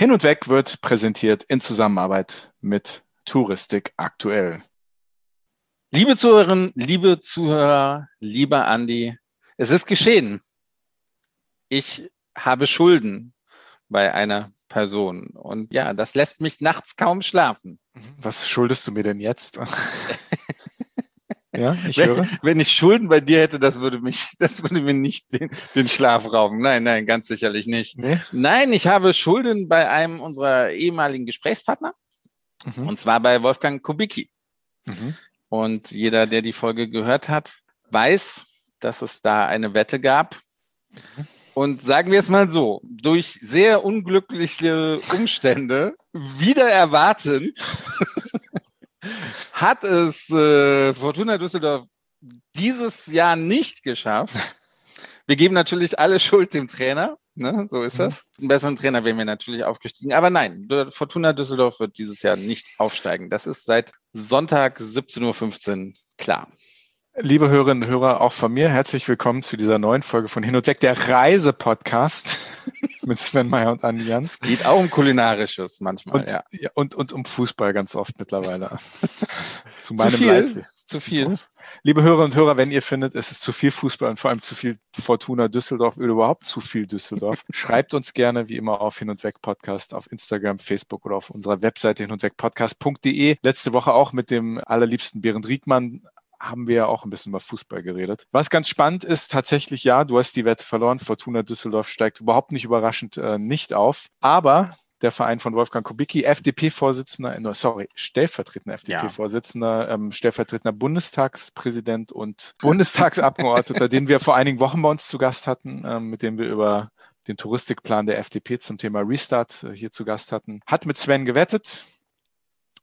Hin und Weg wird präsentiert in Zusammenarbeit mit Touristik aktuell. Liebe Zuhörerinnen, liebe Zuhörer, lieber Andi, es ist geschehen. Ich habe Schulden bei einer Person. Und ja, das lässt mich nachts kaum schlafen. Was schuldest du mir denn jetzt? Ja, ich wenn, höre. Wenn ich Schulden bei dir hätte, das würde mich, das würde mir nicht den, den Schlaf rauben. Nein, nein, ganz sicherlich nicht. Nee? Nein, ich habe Schulden bei einem unserer ehemaligen Gesprächspartner. Mhm. Und zwar bei Wolfgang Kubicki. Mhm. Und jeder, der die Folge gehört hat, weiß, dass es da eine Wette gab. Mhm. Und sagen wir es mal so, durch sehr unglückliche Umstände, wieder erwartend, hat es äh, Fortuna Düsseldorf dieses Jahr nicht geschafft. Wir geben natürlich alle Schuld dem Trainer. Ne? So ist mhm. das. Einen besseren Trainer wären wir natürlich aufgestiegen. Aber nein, Fortuna Düsseldorf wird dieses Jahr nicht aufsteigen. Das ist seit Sonntag 17.15 Uhr klar. Liebe Hörerinnen und Hörer, auch von mir herzlich willkommen zu dieser neuen Folge von Hin und Weg, der Reise-Podcast mit Sven Meyer und Andi Jans. Geht auch um Kulinarisches manchmal, und, ja. Und, und um Fußball ganz oft mittlerweile. zu meinem zu viel, Leid. Zu viel. Liebe Hörerinnen und Hörer, wenn ihr findet, es ist zu viel Fußball und vor allem zu viel Fortuna Düsseldorf oder überhaupt zu viel Düsseldorf, schreibt uns gerne wie immer auf Hin und Weg Podcast auf Instagram, Facebook oder auf unserer Webseite hin und weg podcast.de. Letzte Woche auch mit dem allerliebsten Berend Riegmann haben wir ja auch ein bisschen über Fußball geredet. Was ganz spannend ist, tatsächlich ja, du hast die Wette verloren. Fortuna Düsseldorf steigt überhaupt nicht überraschend äh, nicht auf. Aber der Verein von Wolfgang Kubicki, FDP-Vorsitzender, sorry, stellvertretender FDP-Vorsitzender, ja. ähm, stellvertretender Bundestagspräsident und Bundestagsabgeordneter, den wir vor einigen Wochen bei uns zu Gast hatten, ähm, mit dem wir über den Touristikplan der FDP zum Thema Restart äh, hier zu Gast hatten, hat mit Sven gewettet.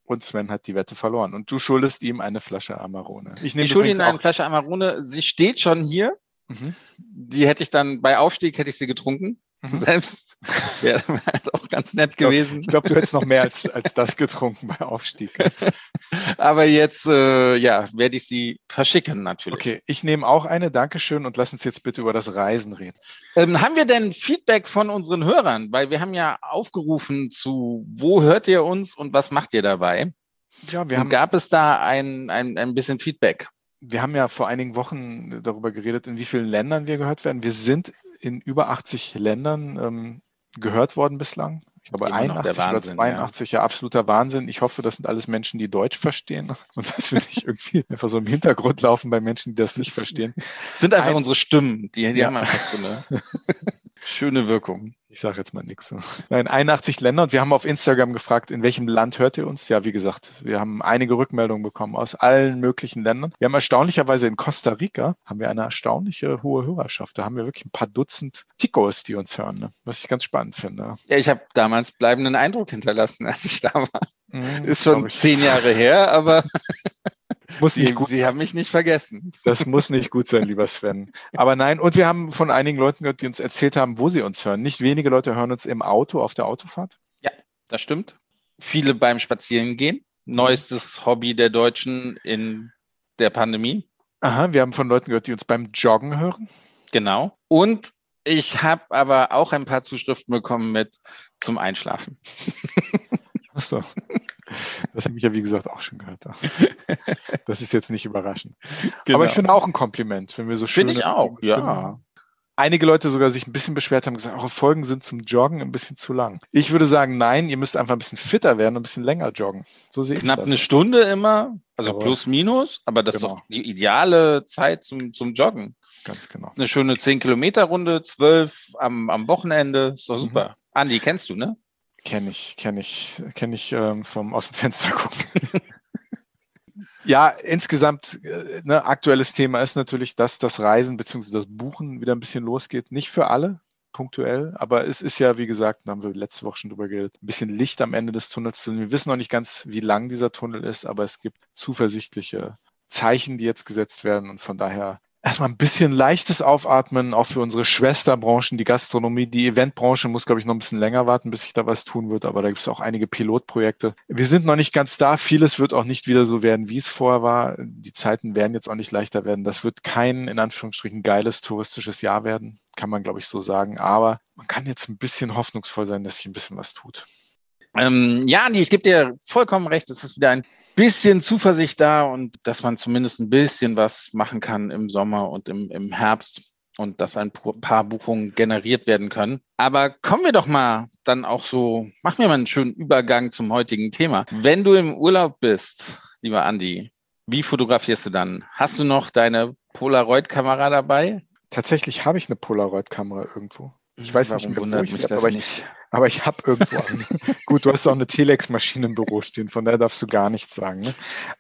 Und Sven hat die Wette verloren. Und du schuldest ihm eine Flasche Amarone. Ich, nehme ich schulde ihm eine Flasche Amarone. Sie steht schon hier. Mhm. Die hätte ich dann bei Aufstieg hätte ich sie getrunken. Mhm. Selbst wäre halt auch ganz nett gewesen. Ich glaube, glaub, du hättest noch mehr als, als das getrunken bei Aufstieg. Aber jetzt, äh, ja, werde ich sie verschicken natürlich. Okay, ich nehme auch eine. Dankeschön und lass uns jetzt bitte über das Reisen reden. Ähm, haben wir denn Feedback von unseren Hörern? Weil wir haben ja aufgerufen zu, wo hört ihr uns und was macht ihr dabei? Ja, wir und haben. Gab es da ein, ein, ein bisschen Feedback? Wir haben ja vor einigen Wochen darüber geredet, in wie vielen Ländern wir gehört werden. Wir sind in über 80 Ländern ähm, gehört worden bislang. Ich glaube, 81 Wahnsinn, oder 82, ja. ja. absoluter Wahnsinn. Ich hoffe, das sind alles Menschen, die Deutsch verstehen und dass wir nicht irgendwie einfach so im Hintergrund laufen bei Menschen, die das nicht verstehen. Das sind einfach Ein, unsere Stimmen, die, die ja. haben einfach so eine schöne Wirkung. Ich sage jetzt mal nichts. Nein, 81 Länder und wir haben auf Instagram gefragt, in welchem Land hört ihr uns? Ja, wie gesagt, wir haben einige Rückmeldungen bekommen aus allen möglichen Ländern. Wir haben erstaunlicherweise in Costa Rica haben wir eine erstaunliche hohe Hörerschaft. Da haben wir wirklich ein paar Dutzend Ticos, die uns hören, ne? was ich ganz spannend finde. Ja, ich habe damals bleibenden Eindruck hinterlassen, als ich da war. Mhm, Ist schon zehn Jahre her, aber muss nicht gut Sie sein. haben mich nicht vergessen. Das muss nicht gut sein, lieber Sven. Aber nein, und wir haben von einigen Leuten gehört, die uns erzählt haben, wo sie uns hören. Nicht wenige Leute hören uns im Auto auf der Autofahrt. Ja, das stimmt. Viele beim Spazierengehen. Neuestes Hobby der Deutschen in der Pandemie. Aha, wir haben von Leuten gehört, die uns beim Joggen hören. Genau. Und ich habe aber auch ein paar Zuschriften bekommen mit zum Einschlafen. Ach so. Das habe ich ja, wie gesagt, auch schon gehört. Das ist jetzt nicht überraschend. Genau. Aber ich finde auch ein Kompliment, wenn wir so schön. Finde ich auch, ja. Einige Leute sogar sich ein bisschen beschwert haben, gesagt, eure Folgen sind zum Joggen ein bisschen zu lang. Ich würde sagen, nein, ihr müsst einfach ein bisschen fitter werden und ein bisschen länger joggen. So sehe Knapp ich das. eine Stunde immer, also aber plus minus, aber das genau. ist doch die ideale Zeit zum, zum Joggen. Ganz genau. Eine schöne 10-Kilometer-Runde, 12 am, am Wochenende, ist doch mhm. super. Mhm. Andi, kennst du, ne? Kenne ich, kenne ich, kenne ich ähm, vom aus dem Fenster gucken. ja, insgesamt, äh, ne, aktuelles Thema ist natürlich, dass das Reisen bzw. das Buchen wieder ein bisschen losgeht. Nicht für alle, punktuell, aber es ist ja, wie gesagt, da haben wir letzte Woche schon drüber geredet, ein bisschen Licht am Ende des Tunnels. Wir wissen noch nicht ganz, wie lang dieser Tunnel ist, aber es gibt zuversichtliche Zeichen, die jetzt gesetzt werden und von daher erstmal ein bisschen leichtes Aufatmen, auch für unsere Schwesterbranchen, die Gastronomie. Die Eventbranche muss, glaube ich, noch ein bisschen länger warten, bis sich da was tun wird, aber da gibt es auch einige Pilotprojekte. Wir sind noch nicht ganz da. Vieles wird auch nicht wieder so werden, wie es vorher war. Die Zeiten werden jetzt auch nicht leichter werden. Das wird kein, in Anführungsstrichen, geiles touristisches Jahr werden, kann man, glaube ich, so sagen. Aber man kann jetzt ein bisschen hoffnungsvoll sein, dass sich ein bisschen was tut. Ähm, ja, ich gebe dir vollkommen recht. Es ist wieder ein bisschen Zuversicht da und dass man zumindest ein bisschen was machen kann im Sommer und im, im Herbst und dass ein paar Buchungen generiert werden können. Aber kommen wir doch mal dann auch so, machen wir mal einen schönen Übergang zum heutigen Thema. Wenn du im Urlaub bist, lieber Andi, wie fotografierst du dann? Hast du noch deine Polaroid-Kamera dabei? Tatsächlich habe ich eine Polaroid-Kamera irgendwo. Ich weiß Warum nicht mehr, wo ich mich das aber, nicht. Aber ich habe irgendwo eine. Gut, du hast auch eine Telex-Maschine im Büro stehen, von daher darfst du gar nichts sagen. Ne?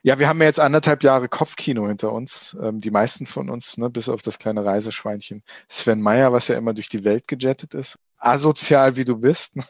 Ja, wir haben ja jetzt anderthalb Jahre Kopfkino hinter uns. Ähm, die meisten von uns, ne, bis auf das kleine Reiseschweinchen Sven Meyer, was ja immer durch die Welt gejettet ist. Asozial wie du bist. Ne?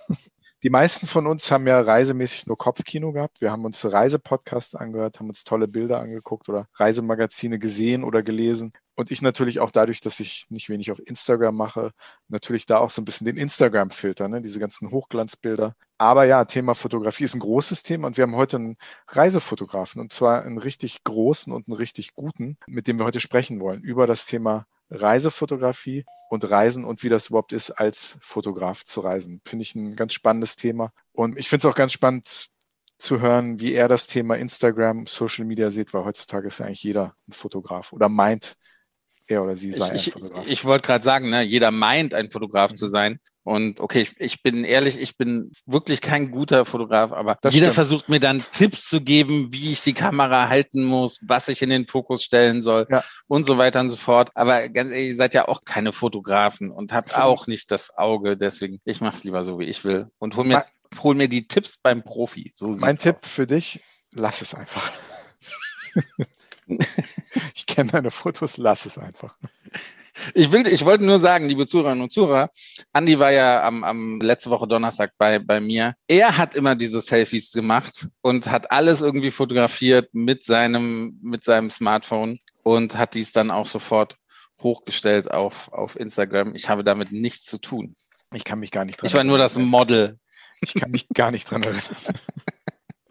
Die meisten von uns haben ja reisemäßig nur Kopfkino gehabt. Wir haben uns Reisepodcasts angehört, haben uns tolle Bilder angeguckt oder Reisemagazine gesehen oder gelesen. Und ich natürlich auch dadurch, dass ich nicht wenig auf Instagram mache, natürlich da auch so ein bisschen den Instagram-Filter, ne? diese ganzen Hochglanzbilder. Aber ja, Thema Fotografie ist ein großes Thema und wir haben heute einen Reisefotografen und zwar einen richtig großen und einen richtig guten, mit dem wir heute sprechen wollen über das Thema Reisefotografie und Reisen und wie das überhaupt ist, als Fotograf zu reisen. Finde ich ein ganz spannendes Thema. Und ich finde es auch ganz spannend zu hören, wie er das Thema Instagram, Social Media sieht, weil heutzutage ist ja eigentlich jeder ein Fotograf oder meint, er oder sie sei ich, ein Fotograf. Ich, ich wollte gerade sagen, ne, jeder meint, ein Fotograf mhm. zu sein. Und okay, ich, ich, bin ehrlich, ich bin wirklich kein guter Fotograf, aber das jeder stimmt. versucht mir dann Tipps zu geben, wie ich die Kamera halten muss, was ich in den Fokus stellen soll ja. und so weiter und so fort. Aber ganz ehrlich, ihr seid ja auch keine Fotografen und habt so. auch nicht das Auge. Deswegen, ich mache es lieber so, wie ich will und hol mir, hol mir die Tipps beim Profi. So mein Tipp aus. für dich, lass es einfach. ich kenne deine Fotos, lass es einfach. Ich, will, ich wollte nur sagen, liebe Zuhörerinnen und Zuhörer, Andi war ja am, am letzte Woche Donnerstag bei, bei mir. Er hat immer diese Selfies gemacht und hat alles irgendwie fotografiert mit seinem, mit seinem Smartphone und hat dies dann auch sofort hochgestellt auf, auf Instagram. Ich habe damit nichts zu tun. Ich kann mich gar nicht dran Ich war nur das Model. Ich kann mich gar nicht dran erinnern.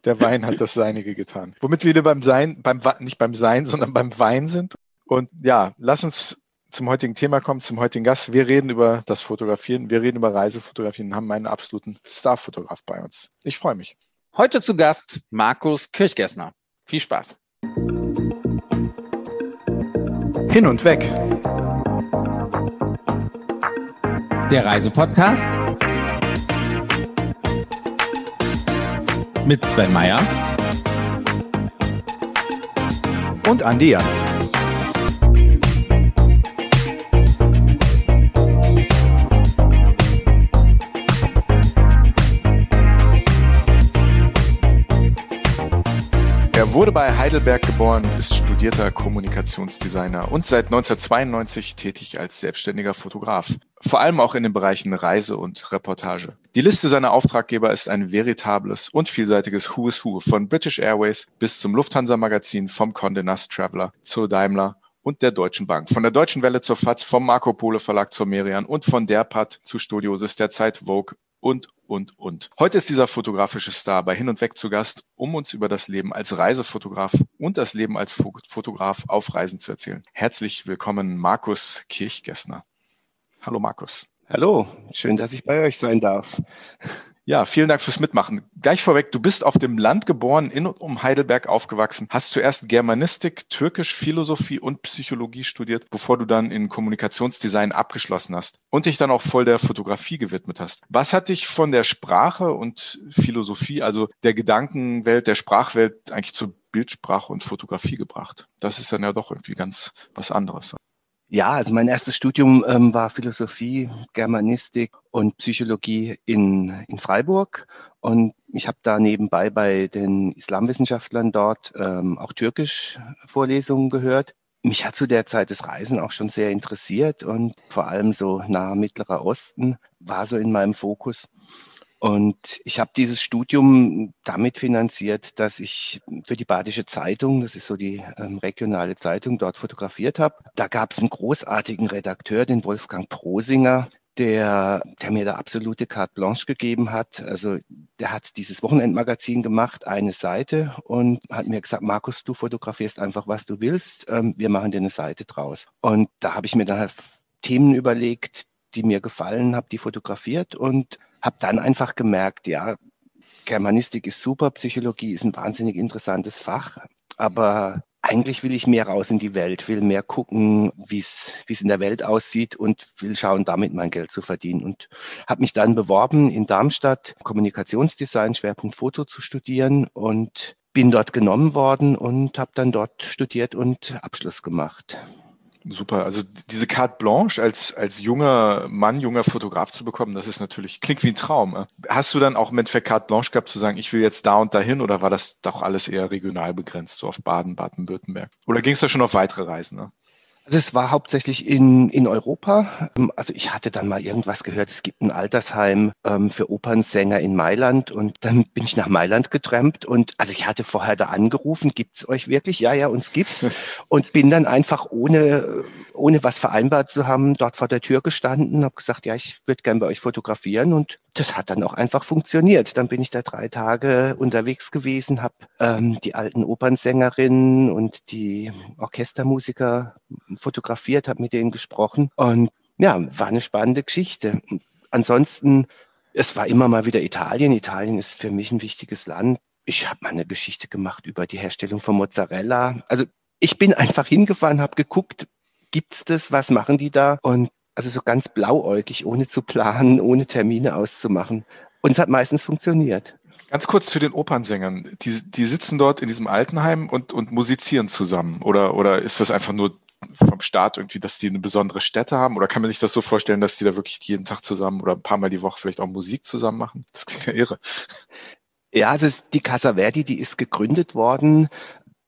Der Wein hat das Seinige getan. Womit wir wieder beim Sein, beim, nicht beim Sein, sondern beim Wein sind. Und ja, lass uns zum heutigen Thema kommen, zum heutigen Gast. Wir reden über das Fotografieren, wir reden über Reisefotografien und haben einen absoluten Starfotograf bei uns. Ich freue mich. Heute zu Gast Markus Kirchgessner. Viel Spaß. Hin und weg. Der Reisepodcast mit Sven Meyer und Andi Jans. Er wurde bei Heidelberg geboren, ist studierter Kommunikationsdesigner und seit 1992 tätig als selbstständiger Fotograf. Vor allem auch in den Bereichen Reise und Reportage. Die Liste seiner Auftraggeber ist ein veritables und vielseitiges Who is Who von British Airways bis zum Lufthansa Magazin vom Condé Nast Traveler zur Daimler und der Deutschen Bank. Von der Deutschen Welle zur FAZ, vom Marco Polo Verlag zur Merian und von der Pat zu Studiosis der Zeit Vogue und, und, und. Heute ist dieser fotografische Star bei Hin und Weg zu Gast, um uns über das Leben als Reisefotograf und das Leben als Fotograf auf Reisen zu erzählen. Herzlich willkommen, Markus Kirchgessner. Hallo, Markus. Hallo, schön, dass ich bei euch sein darf. Ja, vielen Dank fürs Mitmachen. Gleich vorweg, du bist auf dem Land geboren, in und um Heidelberg aufgewachsen, hast zuerst Germanistik, Türkisch, Philosophie und Psychologie studiert, bevor du dann in Kommunikationsdesign abgeschlossen hast und dich dann auch voll der Fotografie gewidmet hast. Was hat dich von der Sprache und Philosophie, also der Gedankenwelt, der Sprachwelt eigentlich zur Bildsprache und Fotografie gebracht? Das ist dann ja doch irgendwie ganz was anderes. Ja, also mein erstes Studium ähm, war Philosophie, Germanistik und Psychologie in, in Freiburg. Und ich habe da nebenbei bei den Islamwissenschaftlern dort ähm, auch Türkisch-Vorlesungen gehört. Mich hat zu der Zeit das Reisen auch schon sehr interessiert und vor allem so nahe Mittlerer Osten war so in meinem Fokus. Und ich habe dieses Studium damit finanziert, dass ich für die Badische Zeitung, das ist so die ähm, regionale Zeitung, dort fotografiert habe. Da gab es einen großartigen Redakteur, den Wolfgang Prosinger, der, der mir da absolute carte blanche gegeben hat. Also der hat dieses Wochenendmagazin gemacht, eine Seite und hat mir gesagt, Markus, du fotografierst einfach, was du willst. Ähm, wir machen dir eine Seite draus. Und da habe ich mir dann halt Themen überlegt, die mir gefallen, habe die fotografiert und habe dann einfach gemerkt, ja, Germanistik ist super, Psychologie ist ein wahnsinnig interessantes Fach, aber eigentlich will ich mehr raus in die Welt, will mehr gucken, wie es in der Welt aussieht und will schauen, damit mein Geld zu verdienen. Und habe mich dann beworben, in Darmstadt Kommunikationsdesign, Schwerpunkt Foto zu studieren und bin dort genommen worden und habe dann dort studiert und Abschluss gemacht. Super. Also diese Carte Blanche als, als junger Mann, junger Fotograf zu bekommen, das ist natürlich, klingt wie ein Traum. Hast du dann auch im Endeffekt Carte Blanche gehabt zu sagen, ich will jetzt da und dahin oder war das doch alles eher regional begrenzt, so auf Baden, Baden-Württemberg? Oder ging es da schon auf weitere Reisen? Ne? Also es war hauptsächlich in, in Europa. Ähm, also ich hatte dann mal irgendwas gehört, es gibt ein Altersheim ähm, für Opernsänger in Mailand und dann bin ich nach Mailand getrampt und also ich hatte vorher da angerufen, gibt's euch wirklich? Ja, ja, uns gibt's. und bin dann einfach ohne, ohne was vereinbart zu haben, dort vor der Tür gestanden, habe gesagt, ja, ich würde gern bei euch fotografieren und das hat dann auch einfach funktioniert. Dann bin ich da drei Tage unterwegs gewesen, habe ähm, die alten Opernsängerinnen und die Orchestermusiker fotografiert, habe mit denen gesprochen und ja, war eine spannende Geschichte. Ansonsten, es war immer mal wieder Italien. Italien ist für mich ein wichtiges Land. Ich habe mal eine Geschichte gemacht über die Herstellung von Mozzarella. Also ich bin einfach hingefahren, habe geguckt, gibt's das, was machen die da? Und also so ganz blauäugig, ohne zu planen, ohne Termine auszumachen. Und es hat meistens funktioniert. Ganz kurz zu den Opernsängern. Die, die sitzen dort in diesem Altenheim und, und musizieren zusammen. Oder, oder ist das einfach nur vom Staat irgendwie, dass die eine besondere Stätte haben? Oder kann man sich das so vorstellen, dass die da wirklich jeden Tag zusammen oder ein paar Mal die Woche vielleicht auch Musik zusammen machen? Das klingt ja irre. Ja, also die Casa Verdi, die ist gegründet worden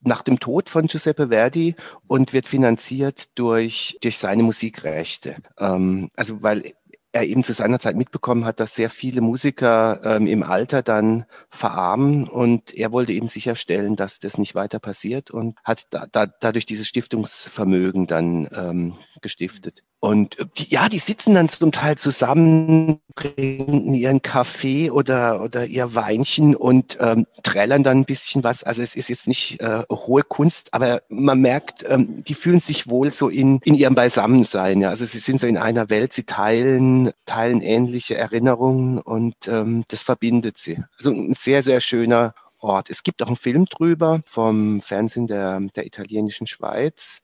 nach dem Tod von Giuseppe Verdi und wird finanziert durch, durch seine Musikrechte. Ähm, also weil er eben zu seiner Zeit mitbekommen hat, dass sehr viele Musiker ähm, im Alter dann verarmen und er wollte eben sicherstellen, dass das nicht weiter passiert und hat da, da, dadurch dieses Stiftungsvermögen dann ähm, gestiftet. Und äh, die, ja, die sitzen dann zum Teil zusammen, trinken ihren Kaffee oder, oder ihr Weinchen und ähm, trällern dann ein bisschen was. Also es ist jetzt nicht äh, hohe Kunst, aber man merkt, ähm, die fühlen sich wohl so in, in ihrem Beisammensein. Ja. Also sie sind so in einer Welt, sie teilen, teilen ähnliche Erinnerungen und ähm, das verbindet sie. Also ein sehr, sehr schöner Ort. Es gibt auch einen Film drüber vom Fernsehen der, der italienischen Schweiz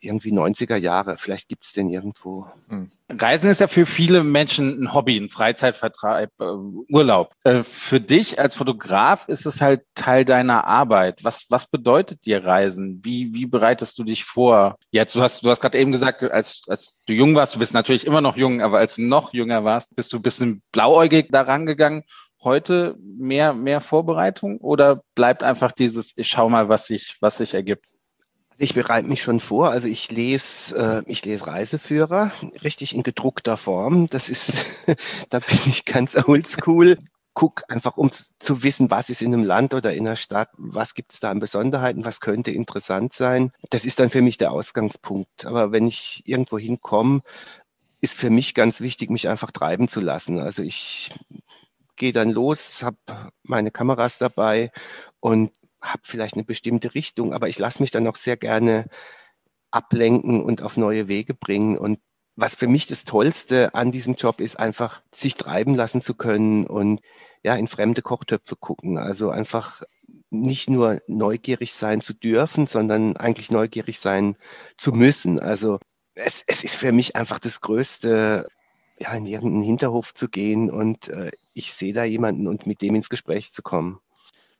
irgendwie 90er Jahre. Vielleicht gibt es den irgendwo. Hm. Reisen ist ja für viele Menschen ein Hobby, ein Freizeitvertreib, äh, Urlaub. Äh, für dich als Fotograf ist es halt Teil deiner Arbeit. Was, was bedeutet dir Reisen? Wie, wie bereitest du dich vor? Jetzt, du hast, du hast gerade eben gesagt, als, als du jung warst, du bist natürlich immer noch jung, aber als du noch jünger warst, bist du ein bisschen blauäugig daran gegangen heute mehr, mehr Vorbereitung oder bleibt einfach dieses, ich schau mal, was sich, was sich ergibt? Ich bereite mich schon vor. Also ich lese, äh, ich lese Reiseführer, richtig in gedruckter Form. Das ist, da bin ich ganz oldschool. Guck einfach, um zu wissen, was ist in einem Land oder in einer Stadt, was gibt es da an Besonderheiten, was könnte interessant sein. Das ist dann für mich der Ausgangspunkt. Aber wenn ich irgendwo hinkomme, ist für mich ganz wichtig, mich einfach treiben zu lassen. Also ich gehe dann los, habe meine Kameras dabei und habe vielleicht eine bestimmte Richtung, aber ich lasse mich dann auch sehr gerne ablenken und auf neue Wege bringen. Und was für mich das Tollste an diesem Job ist, einfach sich treiben lassen zu können und ja, in fremde Kochtöpfe gucken. Also einfach nicht nur neugierig sein zu dürfen, sondern eigentlich neugierig sein zu müssen. Also es, es ist für mich einfach das Größte, ja, in irgendeinen Hinterhof zu gehen und äh, ich sehe da jemanden und mit dem ins Gespräch zu kommen.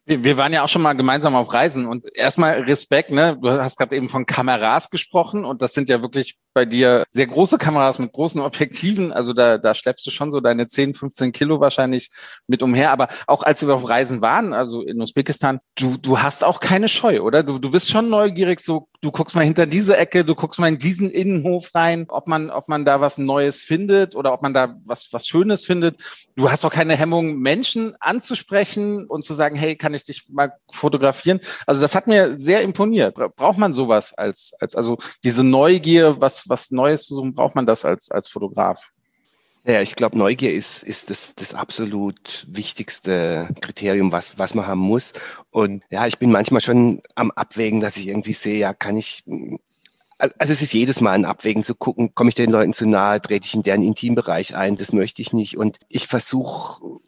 Wir, waren ja auch schon mal gemeinsam auf Reisen und erstmal Respekt, ne? Du hast gerade eben von Kameras gesprochen und das sind ja wirklich bei dir sehr große Kameras mit großen Objektiven. Also da, da schleppst du schon so deine 10, 15 Kilo wahrscheinlich mit umher. Aber auch als wir auf Reisen waren, also in Usbekistan, du, du hast auch keine Scheu, oder? Du, du bist schon neugierig, so du guckst mal hinter diese Ecke, du guckst mal in diesen Innenhof rein, ob man, ob man da was Neues findet oder ob man da was, was Schönes findet. Du hast auch keine Hemmung, Menschen anzusprechen und zu sagen, hey, kann ich dich mal fotografieren? Also das hat mir sehr imponiert. Braucht man sowas als, als also diese Neugier, was, was Neues zu suchen, braucht man das als, als Fotograf? Ja, ich glaube, Neugier ist, ist das, das absolut wichtigste Kriterium, was, was man haben muss. Und ja, ich bin manchmal schon am Abwägen, dass ich irgendwie sehe, ja, kann ich, also es ist jedes Mal ein Abwägen zu gucken, komme ich den Leuten zu nahe, trete ich in deren Intimbereich ein, das möchte ich nicht. Und ich versuche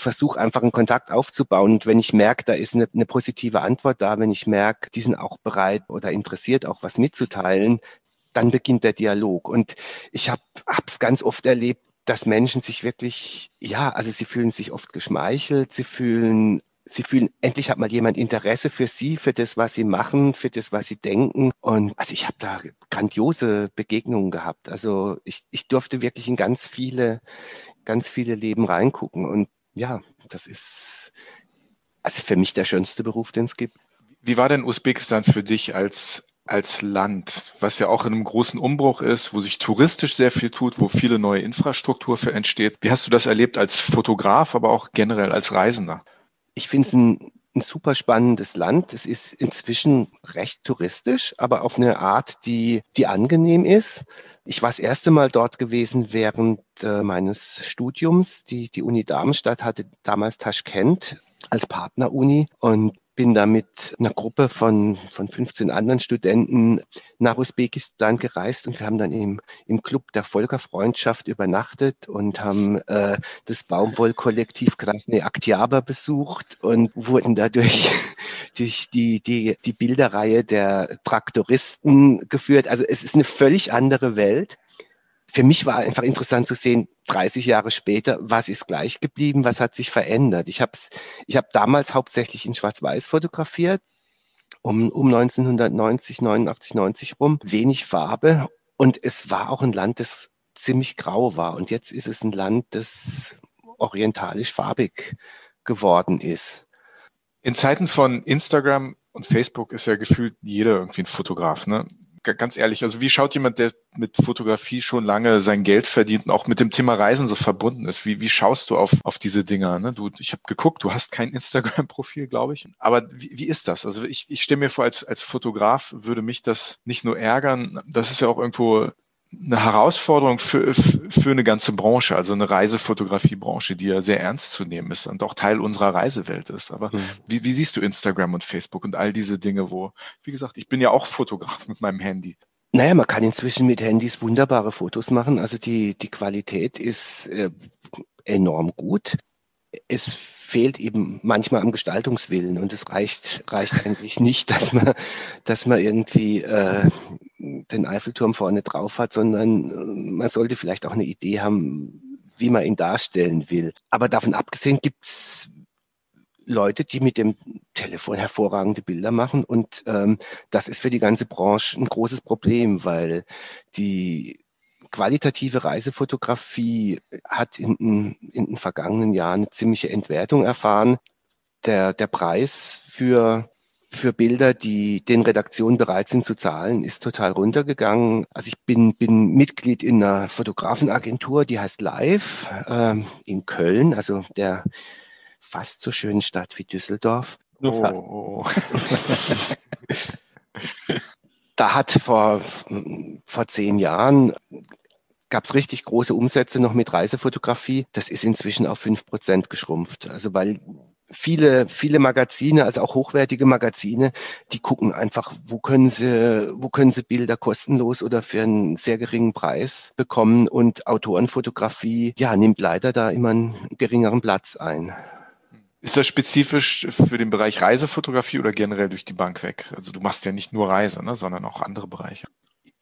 versuche einfach einen Kontakt aufzubauen. Und wenn ich merke, da ist eine, eine positive Antwort da, wenn ich merke, die sind auch bereit oder interessiert, auch was mitzuteilen, dann beginnt der Dialog. Und ich habe es ganz oft erlebt, dass Menschen sich wirklich, ja, also sie fühlen sich oft geschmeichelt, sie fühlen sie fühlen, endlich hat mal jemand Interesse für sie, für das, was sie machen, für das, was sie denken. Und also ich habe da grandiose Begegnungen gehabt. Also ich, ich durfte wirklich in ganz viele, ganz viele Leben reingucken. Und ja, das ist also für mich der schönste Beruf, den es gibt. Wie war denn Usbekistan für dich als als Land, was ja auch in einem großen Umbruch ist, wo sich touristisch sehr viel tut, wo viele neue Infrastruktur für entsteht. Wie hast du das erlebt als Fotograf, aber auch generell als Reisender? Ich finde es ein, ein super spannendes Land. Es ist inzwischen recht touristisch, aber auf eine Art, die, die angenehm ist. Ich war das erste Mal dort gewesen während äh, meines Studiums. Die, die Uni Darmstadt hatte damals Taschkent als Partneruni und bin da mit einer Gruppe von, von 15 anderen Studenten nach Usbekistan gereist und wir haben dann im, im Club der Volkerfreundschaft übernachtet und haben äh, das Baumwollkollektiv Krasne Aktyaba besucht und wurden dadurch durch die, die, die Bilderreihe der Traktoristen geführt. Also es ist eine völlig andere Welt für mich war einfach interessant zu sehen, 30 Jahre später, was ist gleich geblieben, was hat sich verändert. Ich habe ich hab damals hauptsächlich in Schwarz-Weiß fotografiert, um, um 1990, 89, 90 rum, wenig Farbe. Und es war auch ein Land, das ziemlich grau war. Und jetzt ist es ein Land, das orientalisch farbig geworden ist. In Zeiten von Instagram und Facebook ist ja gefühlt jeder irgendwie ein Fotograf. Ne? Ganz ehrlich, also wie schaut jemand, der mit Fotografie schon lange sein Geld verdient und auch mit dem Thema Reisen so verbunden ist, wie, wie schaust du auf, auf diese Dinger? Ne? Du, ich habe geguckt, du hast kein Instagram-Profil, glaube ich. Aber wie, wie ist das? Also ich, ich stelle mir vor, als, als Fotograf würde mich das nicht nur ärgern, das ist ja auch irgendwo eine Herausforderung für, für eine ganze Branche, also eine Reisefotografiebranche, die ja sehr ernst zu nehmen ist und auch Teil unserer Reisewelt ist. Aber mhm. wie, wie siehst du Instagram und Facebook und all diese Dinge, wo, wie gesagt, ich bin ja auch Fotograf mit meinem Handy. Naja, man kann inzwischen mit Handys wunderbare Fotos machen. Also die, die Qualität ist äh, enorm gut. Es fehlt eben manchmal am Gestaltungswillen und es reicht, reicht eigentlich nicht, dass man, dass man irgendwie äh, den Eiffelturm vorne drauf hat, sondern äh, man sollte vielleicht auch eine Idee haben, wie man ihn darstellen will. Aber davon abgesehen gibt's Leute, die mit dem Telefon hervorragende Bilder machen. Und ähm, das ist für die ganze Branche ein großes Problem, weil die qualitative Reisefotografie hat in, in den vergangenen Jahren eine ziemliche Entwertung erfahren. Der, der Preis für für Bilder, die den Redaktionen bereit sind zu zahlen, ist total runtergegangen. Also ich bin, bin Mitglied in einer Fotografenagentur, die heißt Live ähm, in Köln, also der fast so schönen Stadt wie Düsseldorf. Nur oh. fast. Oh. da hat vor, vor zehn Jahren gab es richtig große Umsätze noch mit Reisefotografie. Das ist inzwischen auf fünf Prozent geschrumpft. Also weil viele, viele Magazine, also auch hochwertige Magazine, die gucken einfach, wo können sie, wo können sie Bilder kostenlos oder für einen sehr geringen Preis bekommen und Autorenfotografie, ja, nimmt leider da immer einen geringeren Platz ein. Ist das spezifisch für den Bereich Reisefotografie oder generell durch die Bank weg? Also du machst ja nicht nur Reise, ne, sondern auch andere Bereiche.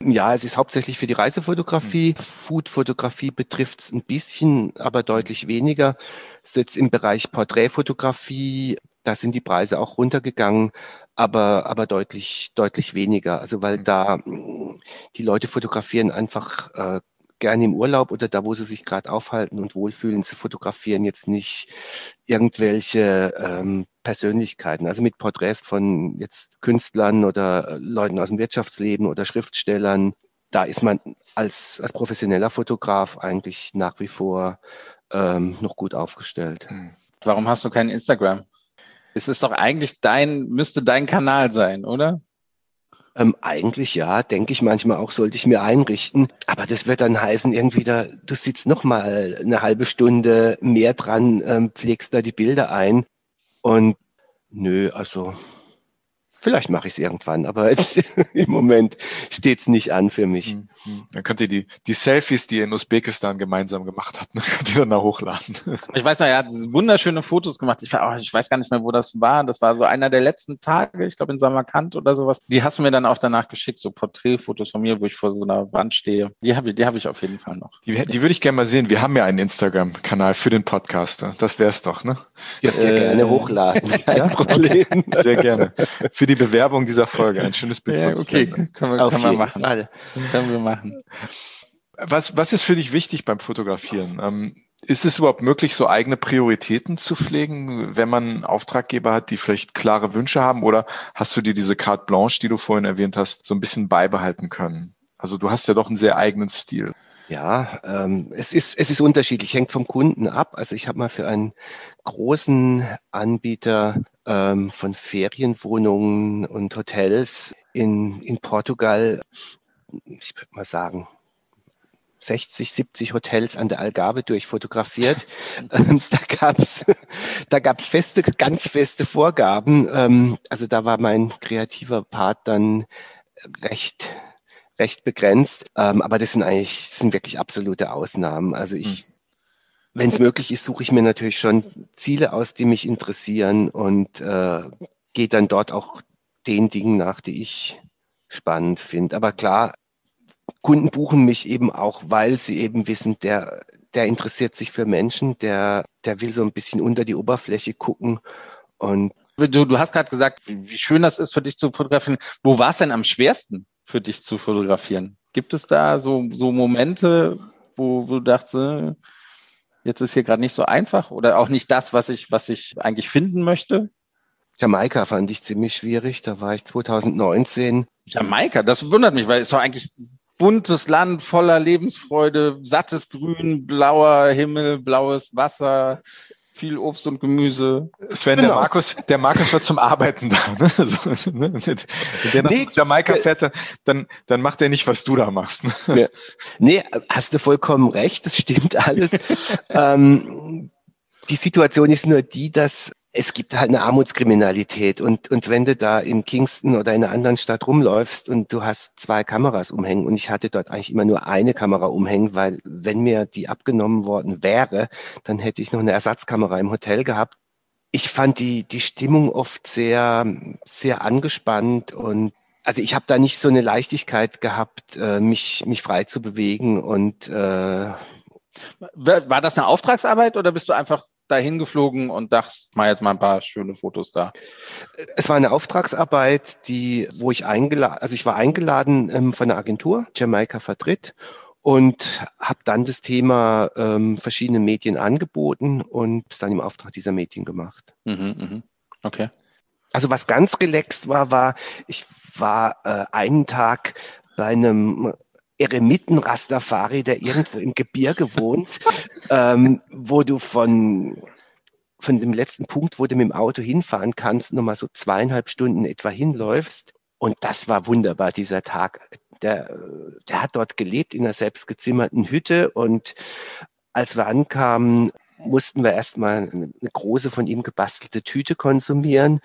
Ja, es ist hauptsächlich für die Reisefotografie. Mhm. Foodfotografie betrifft es ein bisschen, aber deutlich weniger. Es ist jetzt im Bereich Porträtfotografie, da sind die Preise auch runtergegangen, aber, aber deutlich, deutlich weniger. Also weil mhm. da die Leute fotografieren einfach äh, gerne im Urlaub oder da, wo sie sich gerade aufhalten und wohlfühlen. Sie fotografieren jetzt nicht irgendwelche ähm, Persönlichkeiten. Also mit Porträts von jetzt Künstlern oder äh, Leuten aus dem Wirtschaftsleben oder Schriftstellern. Da ist man als, als professioneller Fotograf eigentlich nach wie vor ähm, noch gut aufgestellt. Hm. Warum hast du kein Instagram? Es ist doch eigentlich dein, müsste dein Kanal sein, oder? Ähm, eigentlich ja, denke ich manchmal auch, sollte ich mir einrichten. Aber das wird dann heißen, irgendwie da, du sitzt noch mal eine halbe Stunde mehr dran, ähm, pflegst da die Bilder ein. Und nö, also Vielleicht mache ich es irgendwann, aber jetzt, im Moment steht es nicht an für mich. Hm, hm. Dann könnt ihr die, die Selfies, die ihr in Usbekistan gemeinsam gemacht habt, könnt ihr dann da hochladen. Ich weiß noch, er hat wunderschöne Fotos gemacht. Ich, oh, ich weiß gar nicht mehr, wo das war. Das war so einer der letzten Tage, ich glaube in Samarkand oder sowas. Die hast du mir dann auch danach geschickt, so Porträtfotos von mir, wo ich vor so einer Wand stehe. Die habe ich, die hab ich auf jeden Fall noch. Die, die würde ich gerne mal sehen. Wir haben ja einen Instagram-Kanal für den Podcaster. Das wäre es doch, ne? Dürft ihr äh, gerne hochladen. Kein Problem. Sehr gerne. Für die Bewerbung dieser Folge. Ein schönes Bild ja, von Okay, können wir, können wir machen. Können wir machen. Was, was ist für dich wichtig beim Fotografieren? Ähm, ist es überhaupt möglich, so eigene Prioritäten zu pflegen, wenn man Auftraggeber hat, die vielleicht klare Wünsche haben? Oder hast du dir diese Carte Blanche, die du vorhin erwähnt hast, so ein bisschen beibehalten können? Also du hast ja doch einen sehr eigenen Stil. Ja, ähm, es, ist, es ist unterschiedlich, hängt vom Kunden ab. Also ich habe mal für einen großen Anbieter ähm, von Ferienwohnungen und Hotels in, in Portugal, ich würde mal sagen, 60, 70 Hotels an der Algarve durchfotografiert. ähm, da gab's da gab's feste, ganz feste Vorgaben. Ähm, also da war mein kreativer Part dann recht recht begrenzt. Ähm, aber das sind eigentlich, das sind wirklich absolute Ausnahmen. Also ich, hm. wenn es möglich ist, suche ich mir natürlich schon Ziele aus, die mich interessieren und äh, gehe dann dort auch den Dingen nach, die ich spannend finde. Aber klar, Kunden buchen mich eben auch, weil sie eben wissen, der, der interessiert sich für Menschen, der, der will so ein bisschen unter die Oberfläche gucken und Du, du hast gerade gesagt, wie schön das ist für dich zu fotografieren. Wo war es denn am schwersten? für dich zu fotografieren? Gibt es da so, so Momente, wo, wo du dachtest, äh, jetzt ist hier gerade nicht so einfach oder auch nicht das, was ich, was ich eigentlich finden möchte? Jamaika fand ich ziemlich schwierig. Da war ich 2019. Jamaika, das wundert mich, weil es doch eigentlich buntes Land voller Lebensfreude, sattes Grün, blauer Himmel, blaues Wasser, viel Obst und Gemüse. Sven, genau. der Markus, der Markus wird zum Arbeiten da. Ne? So, ne? Wenn der nach nee, Jamaika äh, fährt, dann, dann macht er nicht, was du da machst. Ne? Nee, hast du vollkommen recht, das stimmt alles. ähm, die Situation ist nur die, dass es gibt halt eine Armutskriminalität und, und wenn du da in Kingston oder in einer anderen Stadt rumläufst und du hast zwei Kameras umhängen und ich hatte dort eigentlich immer nur eine Kamera umhängen, weil wenn mir die abgenommen worden wäre, dann hätte ich noch eine Ersatzkamera im Hotel gehabt. Ich fand die, die Stimmung oft sehr, sehr angespannt und also ich habe da nicht so eine Leichtigkeit gehabt, äh, mich, mich frei zu bewegen und äh, war das eine Auftragsarbeit oder bist du einfach dahin geflogen und dachte, mal jetzt mal ein paar schöne Fotos da? Es war eine Auftragsarbeit, die, wo ich eingeladen, also ich war eingeladen ähm, von der Agentur, Jamaika vertritt und habe dann das Thema ähm, verschiedene Medien angeboten und es dann im Auftrag dieser Medien gemacht. Mhm, mh. Okay. Also was ganz gelext war, war, ich war äh, einen Tag bei einem Eremiten-Rastafari, der irgendwo im Gebirge wohnt, ähm, wo du von, von dem letzten Punkt, wo du mit dem Auto hinfahren kannst, nochmal so zweieinhalb Stunden etwa hinläufst. Und das war wunderbar, dieser Tag. Der, der hat dort gelebt in einer selbstgezimmerten Hütte und als wir ankamen, mussten wir erstmal eine große von ihm gebastelte Tüte konsumieren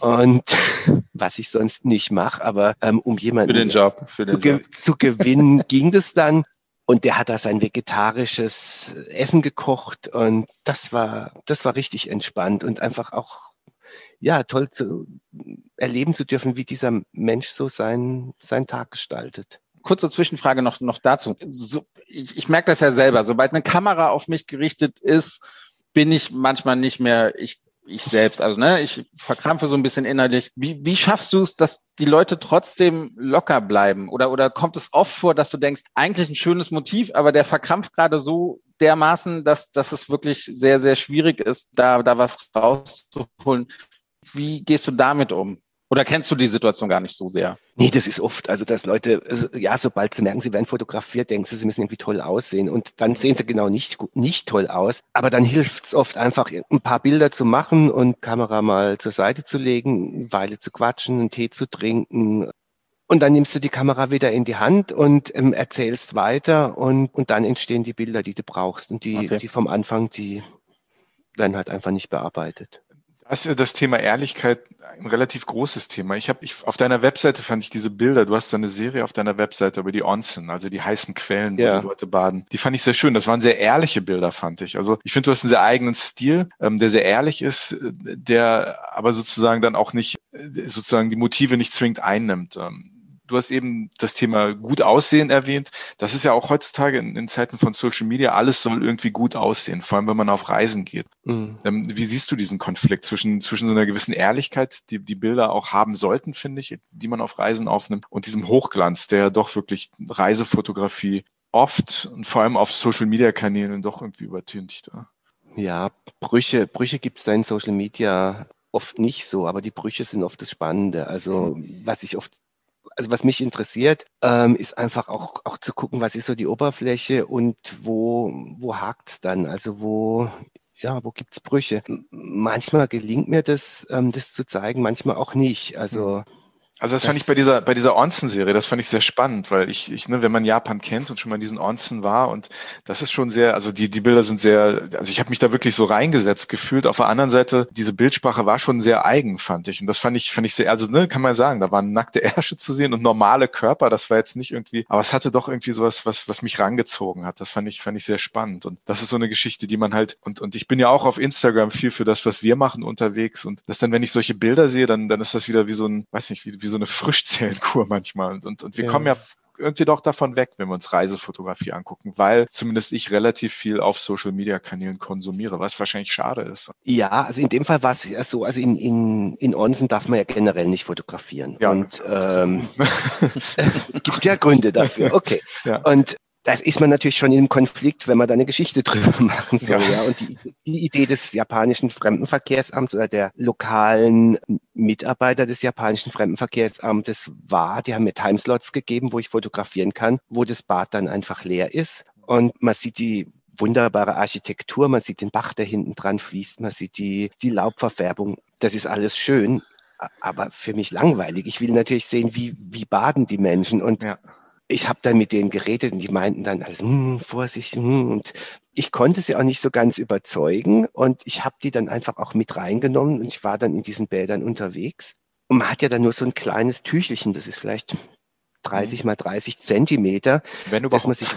und was ich sonst nicht mache, aber ähm, um jemanden für den Job, für den zu, Job. zu gewinnen ging das dann und der hat da sein vegetarisches Essen gekocht und das war das war richtig entspannt und einfach auch ja toll zu erleben zu dürfen, wie dieser Mensch so seinen seinen Tag gestaltet. Kurze Zwischenfrage noch, noch dazu. So, ich, ich merke das ja selber. Sobald eine Kamera auf mich gerichtet ist, bin ich manchmal nicht mehr ich, ich selbst. Also, ne, ich verkrampfe so ein bisschen innerlich. Wie, wie schaffst du es, dass die Leute trotzdem locker bleiben? Oder, oder kommt es oft vor, dass du denkst, eigentlich ein schönes Motiv, aber der verkrampft gerade so dermaßen, dass, dass es wirklich sehr, sehr schwierig ist, da, da was rauszuholen. Wie gehst du damit um? Oder kennst du die Situation gar nicht so sehr? Nee, das ist oft. Also, dass Leute, also, ja, sobald sie merken, sie werden fotografiert, denken sie, sie müssen irgendwie toll aussehen. Und dann sehen sie genau nicht, nicht toll aus. Aber dann hilft es oft einfach, ein paar Bilder zu machen und Kamera mal zur Seite zu legen, eine Weile zu quatschen, einen Tee zu trinken. Und dann nimmst du die Kamera wieder in die Hand und ähm, erzählst weiter und, und dann entstehen die Bilder, die du brauchst. Und die, okay. die vom Anfang, die werden halt einfach nicht bearbeitet. Das ist ja das Thema Ehrlichkeit ein relativ großes Thema. Ich habe ich, auf deiner Webseite fand ich diese Bilder. Du hast da eine Serie auf deiner Webseite über die Onsen, also die heißen Quellen, wo ja. die Leute baden. Die fand ich sehr schön. Das waren sehr ehrliche Bilder, fand ich. Also ich finde, du hast einen sehr eigenen Stil, ähm, der sehr ehrlich ist, der aber sozusagen dann auch nicht äh, sozusagen die Motive nicht zwingend einnimmt. Ähm, du hast eben das Thema gut aussehen erwähnt. Das ist ja auch heutzutage in, in, Zeiten von Social Media, alles soll irgendwie gut aussehen, vor allem wenn man auf Reisen geht. Mhm. Ähm, wie siehst du diesen Konflikt zwischen, zwischen so einer gewissen Ehrlichkeit, die die Bilder auch haben sollten, finde ich, die man auf Reisen aufnimmt, und diesem Hochglanz, der doch wirklich Reisefotografie oft und vor allem auf Social Media Kanälen doch irgendwie übertüncht. Ja, ja Brüche, Brüche gibt es da in Social Media oft nicht so, aber die Brüche sind oft das Spannende. Also was ich oft also was mich interessiert, ähm, ist einfach auch, auch zu gucken, was ist so die Oberfläche und wo, wo hakt es dann? Also wo, ja, wo gibt's Brüche? Manchmal gelingt mir das, ähm, das zu zeigen, manchmal auch nicht. Also hm. Also das, das, fand ich bei dieser bei dieser Onsen-Serie, das fand ich sehr spannend, weil ich, ich ne, wenn man Japan kennt und schon mal in diesen Onsen war und das ist schon sehr, also die die Bilder sind sehr, also ich habe mich da wirklich so reingesetzt gefühlt. Auf der anderen Seite diese Bildsprache war schon sehr eigen, fand ich und das fand ich fand ich sehr, also ne, kann man sagen, da waren nackte Ärsche zu sehen und normale Körper. Das war jetzt nicht irgendwie, aber es hatte doch irgendwie sowas, was was mich rangezogen hat. Das fand ich fand ich sehr spannend und das ist so eine Geschichte, die man halt und und ich bin ja auch auf Instagram viel für das, was wir machen unterwegs und das dann, wenn ich solche Bilder sehe, dann dann ist das wieder wie so ein, weiß nicht, wie, wie so eine Frischzellenkur manchmal. Und, und, und wir ja. kommen ja irgendwie doch davon weg, wenn wir uns Reisefotografie angucken, weil zumindest ich relativ viel auf Social Media Kanälen konsumiere, was wahrscheinlich schade ist. Ja, also in dem Fall war es ja so, also in, in, in Onsen darf man ja generell nicht fotografieren. Ja, und ähm, gibt ja Gründe dafür. Okay. Ja. Und das ist man natürlich schon im Konflikt, wenn man da eine Geschichte drüber machen soll. Ja. ja. Und die, die Idee des japanischen Fremdenverkehrsamts oder der lokalen Mitarbeiter des japanischen Fremdenverkehrsamtes war, die haben mir Timeslots gegeben, wo ich fotografieren kann, wo das Bad dann einfach leer ist. Und man sieht die wunderbare Architektur, man sieht den Bach, der hinten dran fließt, man sieht die, die Laubverfärbung. Das ist alles schön, aber für mich langweilig. Ich will natürlich sehen, wie, wie baden die Menschen. Und ja ich habe dann mit denen geredet und die meinten dann also hm, Vorsicht hm, und ich konnte sie auch nicht so ganz überzeugen und ich habe die dann einfach auch mit reingenommen und ich war dann in diesen Bädern unterwegs und man hat ja dann nur so ein kleines Tüchelchen, das ist vielleicht 30 mal 30 Zentimeter. Wenn überhaupt. Dass man sich,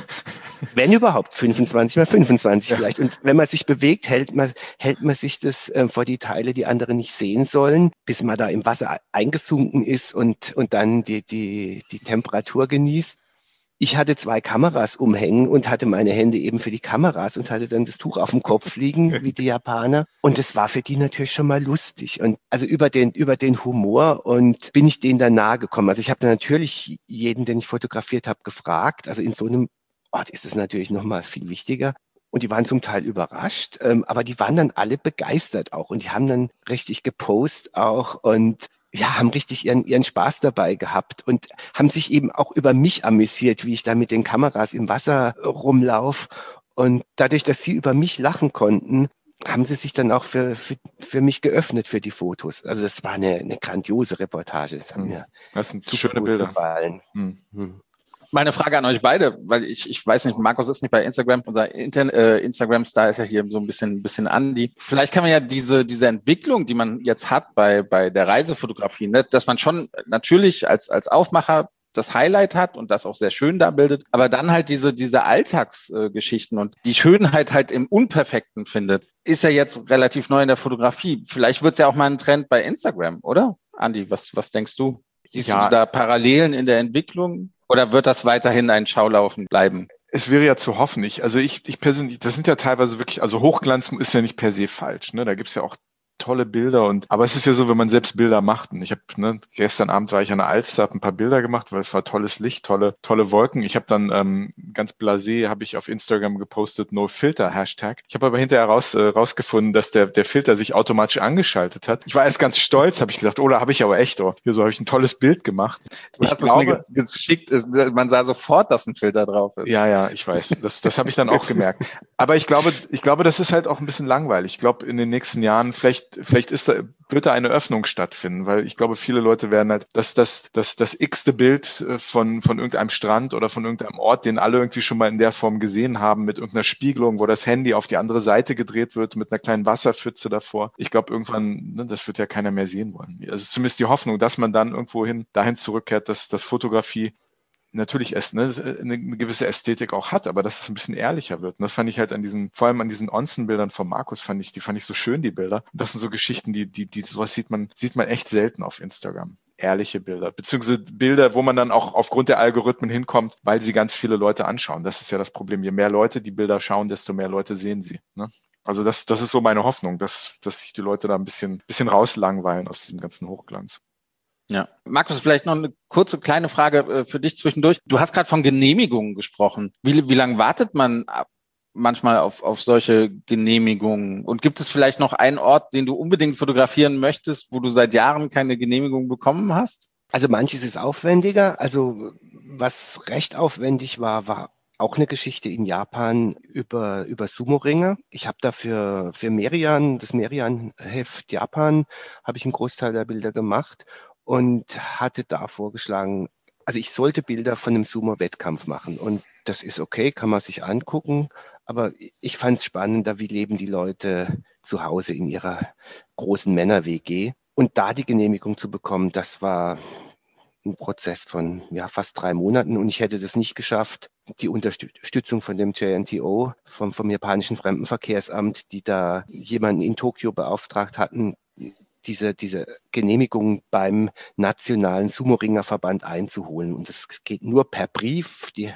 wenn überhaupt, 25 mal 25 ja. vielleicht. Und wenn man sich bewegt, hält man, hält man sich das äh, vor die Teile, die andere nicht sehen sollen, bis man da im Wasser eingesunken ist und, und dann die, die, die Temperatur genießt ich hatte zwei Kameras umhängen und hatte meine Hände eben für die Kameras und hatte dann das Tuch auf dem Kopf liegen, wie die Japaner. Und das war für die natürlich schon mal lustig. Und also über den, über den Humor und bin ich denen dann nahe gekommen. Also ich habe natürlich jeden, den ich fotografiert habe, gefragt. Also in so einem Ort ist es natürlich noch mal viel wichtiger. Und die waren zum Teil überrascht, ähm, aber die waren dann alle begeistert auch. Und die haben dann richtig gepostet auch. Und ja, haben richtig ihren, ihren Spaß dabei gehabt und haben sich eben auch über mich amüsiert, wie ich da mit den Kameras im Wasser rumlauf. Und dadurch, dass sie über mich lachen konnten, haben sie sich dann auch für, für, für mich geöffnet für die Fotos. Also das war eine, eine grandiose Reportage. Das, hat hm. mir das sind schöne Bilder. Gefallen. Hm. Hm. Meine Frage an euch beide, weil ich, ich weiß nicht, Markus ist nicht bei Instagram, unser äh, Instagram-Star ist ja hier so ein bisschen, ein bisschen Andi. Vielleicht kann man ja diese, diese Entwicklung, die man jetzt hat bei, bei der Reisefotografie, ne, dass man schon natürlich als, als Aufmacher das Highlight hat und das auch sehr schön da bildet, aber dann halt diese, diese Alltagsgeschichten und die Schönheit halt im Unperfekten findet, ist ja jetzt relativ neu in der Fotografie. Vielleicht wird es ja auch mal ein Trend bei Instagram, oder? Andi, was, was denkst du? Siehst ja. du da Parallelen in der Entwicklung? Oder wird das weiterhin ein Schaulaufen bleiben? Es wäre ja zu hoffen. Ich, also ich, ich persönlich, das sind ja teilweise wirklich, also Hochglanz ist ja nicht per se falsch. Ne? Da gibt's ja auch tolle Bilder und aber es ist ja so, wenn man selbst Bilder macht und ich habe ne, gestern Abend war ich an der Alster, habe ein paar Bilder gemacht, weil es war tolles Licht, tolle tolle Wolken. Ich habe dann ähm, ganz blasé habe ich auf Instagram gepostet No Filter Hashtag. Ich habe aber hinterher raus äh, rausgefunden, dass der der Filter sich automatisch angeschaltet hat. Ich war erst ganz stolz, habe ich gedacht, oh, da habe ich aber echt, oh, hier so habe ich ein tolles Bild gemacht. Du hast es mir geschickt, ist, man sah sofort, dass ein Filter drauf ist. Ja, ja, ich weiß. Das das habe ich dann auch gemerkt. Aber ich glaube, ich glaube, das ist halt auch ein bisschen langweilig. Ich glaube, in den nächsten Jahren vielleicht vielleicht ist da, wird da eine Öffnung stattfinden, weil ich glaube, viele Leute werden halt, dass das, das, das x-te Bild äh, von, von irgendeinem Strand oder von irgendeinem Ort, den alle irgendwie schon mal in der Form gesehen haben, mit irgendeiner Spiegelung, wo das Handy auf die andere Seite gedreht wird, mit einer kleinen Wasserpfütze davor. Ich glaube, irgendwann, ne, das wird ja keiner mehr sehen wollen. Also zumindest die Hoffnung, dass man dann irgendwo hin, dahin zurückkehrt, dass, dass Fotografie natürlich es, ne, eine, eine gewisse Ästhetik auch hat, aber dass es ein bisschen ehrlicher wird. Und das fand ich halt an diesen, vor allem an diesen Onsen-Bildern von Markus, fand ich, die fand ich so schön, die Bilder. Und das sind so Geschichten, die, die, die, sowas sieht man, sieht man echt selten auf Instagram. Ehrliche Bilder, beziehungsweise Bilder, wo man dann auch aufgrund der Algorithmen hinkommt, weil sie ganz viele Leute anschauen. Das ist ja das Problem. Je mehr Leute die Bilder schauen, desto mehr Leute sehen sie. Ne? Also das, das ist so meine Hoffnung, dass, dass sich die Leute da ein bisschen, bisschen rauslangweilen aus diesem ganzen Hochglanz. Ja. Markus, vielleicht noch eine kurze kleine Frage äh, für dich zwischendurch. Du hast gerade von Genehmigungen gesprochen. Wie, wie lange wartet man manchmal auf, auf solche Genehmigungen? Und gibt es vielleicht noch einen Ort, den du unbedingt fotografieren möchtest, wo du seit Jahren keine Genehmigung bekommen hast? Also manches ist aufwendiger. Also was recht aufwendig war, war auch eine Geschichte in Japan über, über Sumo-Ringe. Ich habe da für, für Merian, das Merian-Heft Japan, habe ich einen Großteil der Bilder gemacht und hatte da vorgeschlagen, also ich sollte Bilder von einem Sumo-Wettkampf machen und das ist okay, kann man sich angucken, aber ich fand es spannender, wie leben die Leute zu Hause in ihrer großen Männer-WG und da die Genehmigung zu bekommen, das war ein Prozess von ja, fast drei Monaten und ich hätte das nicht geschafft. Die Unterstützung von dem JNTO, vom, vom japanischen Fremdenverkehrsamt, die da jemanden in Tokio beauftragt hatten, diese, diese Genehmigung beim Nationalen Sumo-Ringer-Verband einzuholen. Und das geht nur per Brief. Die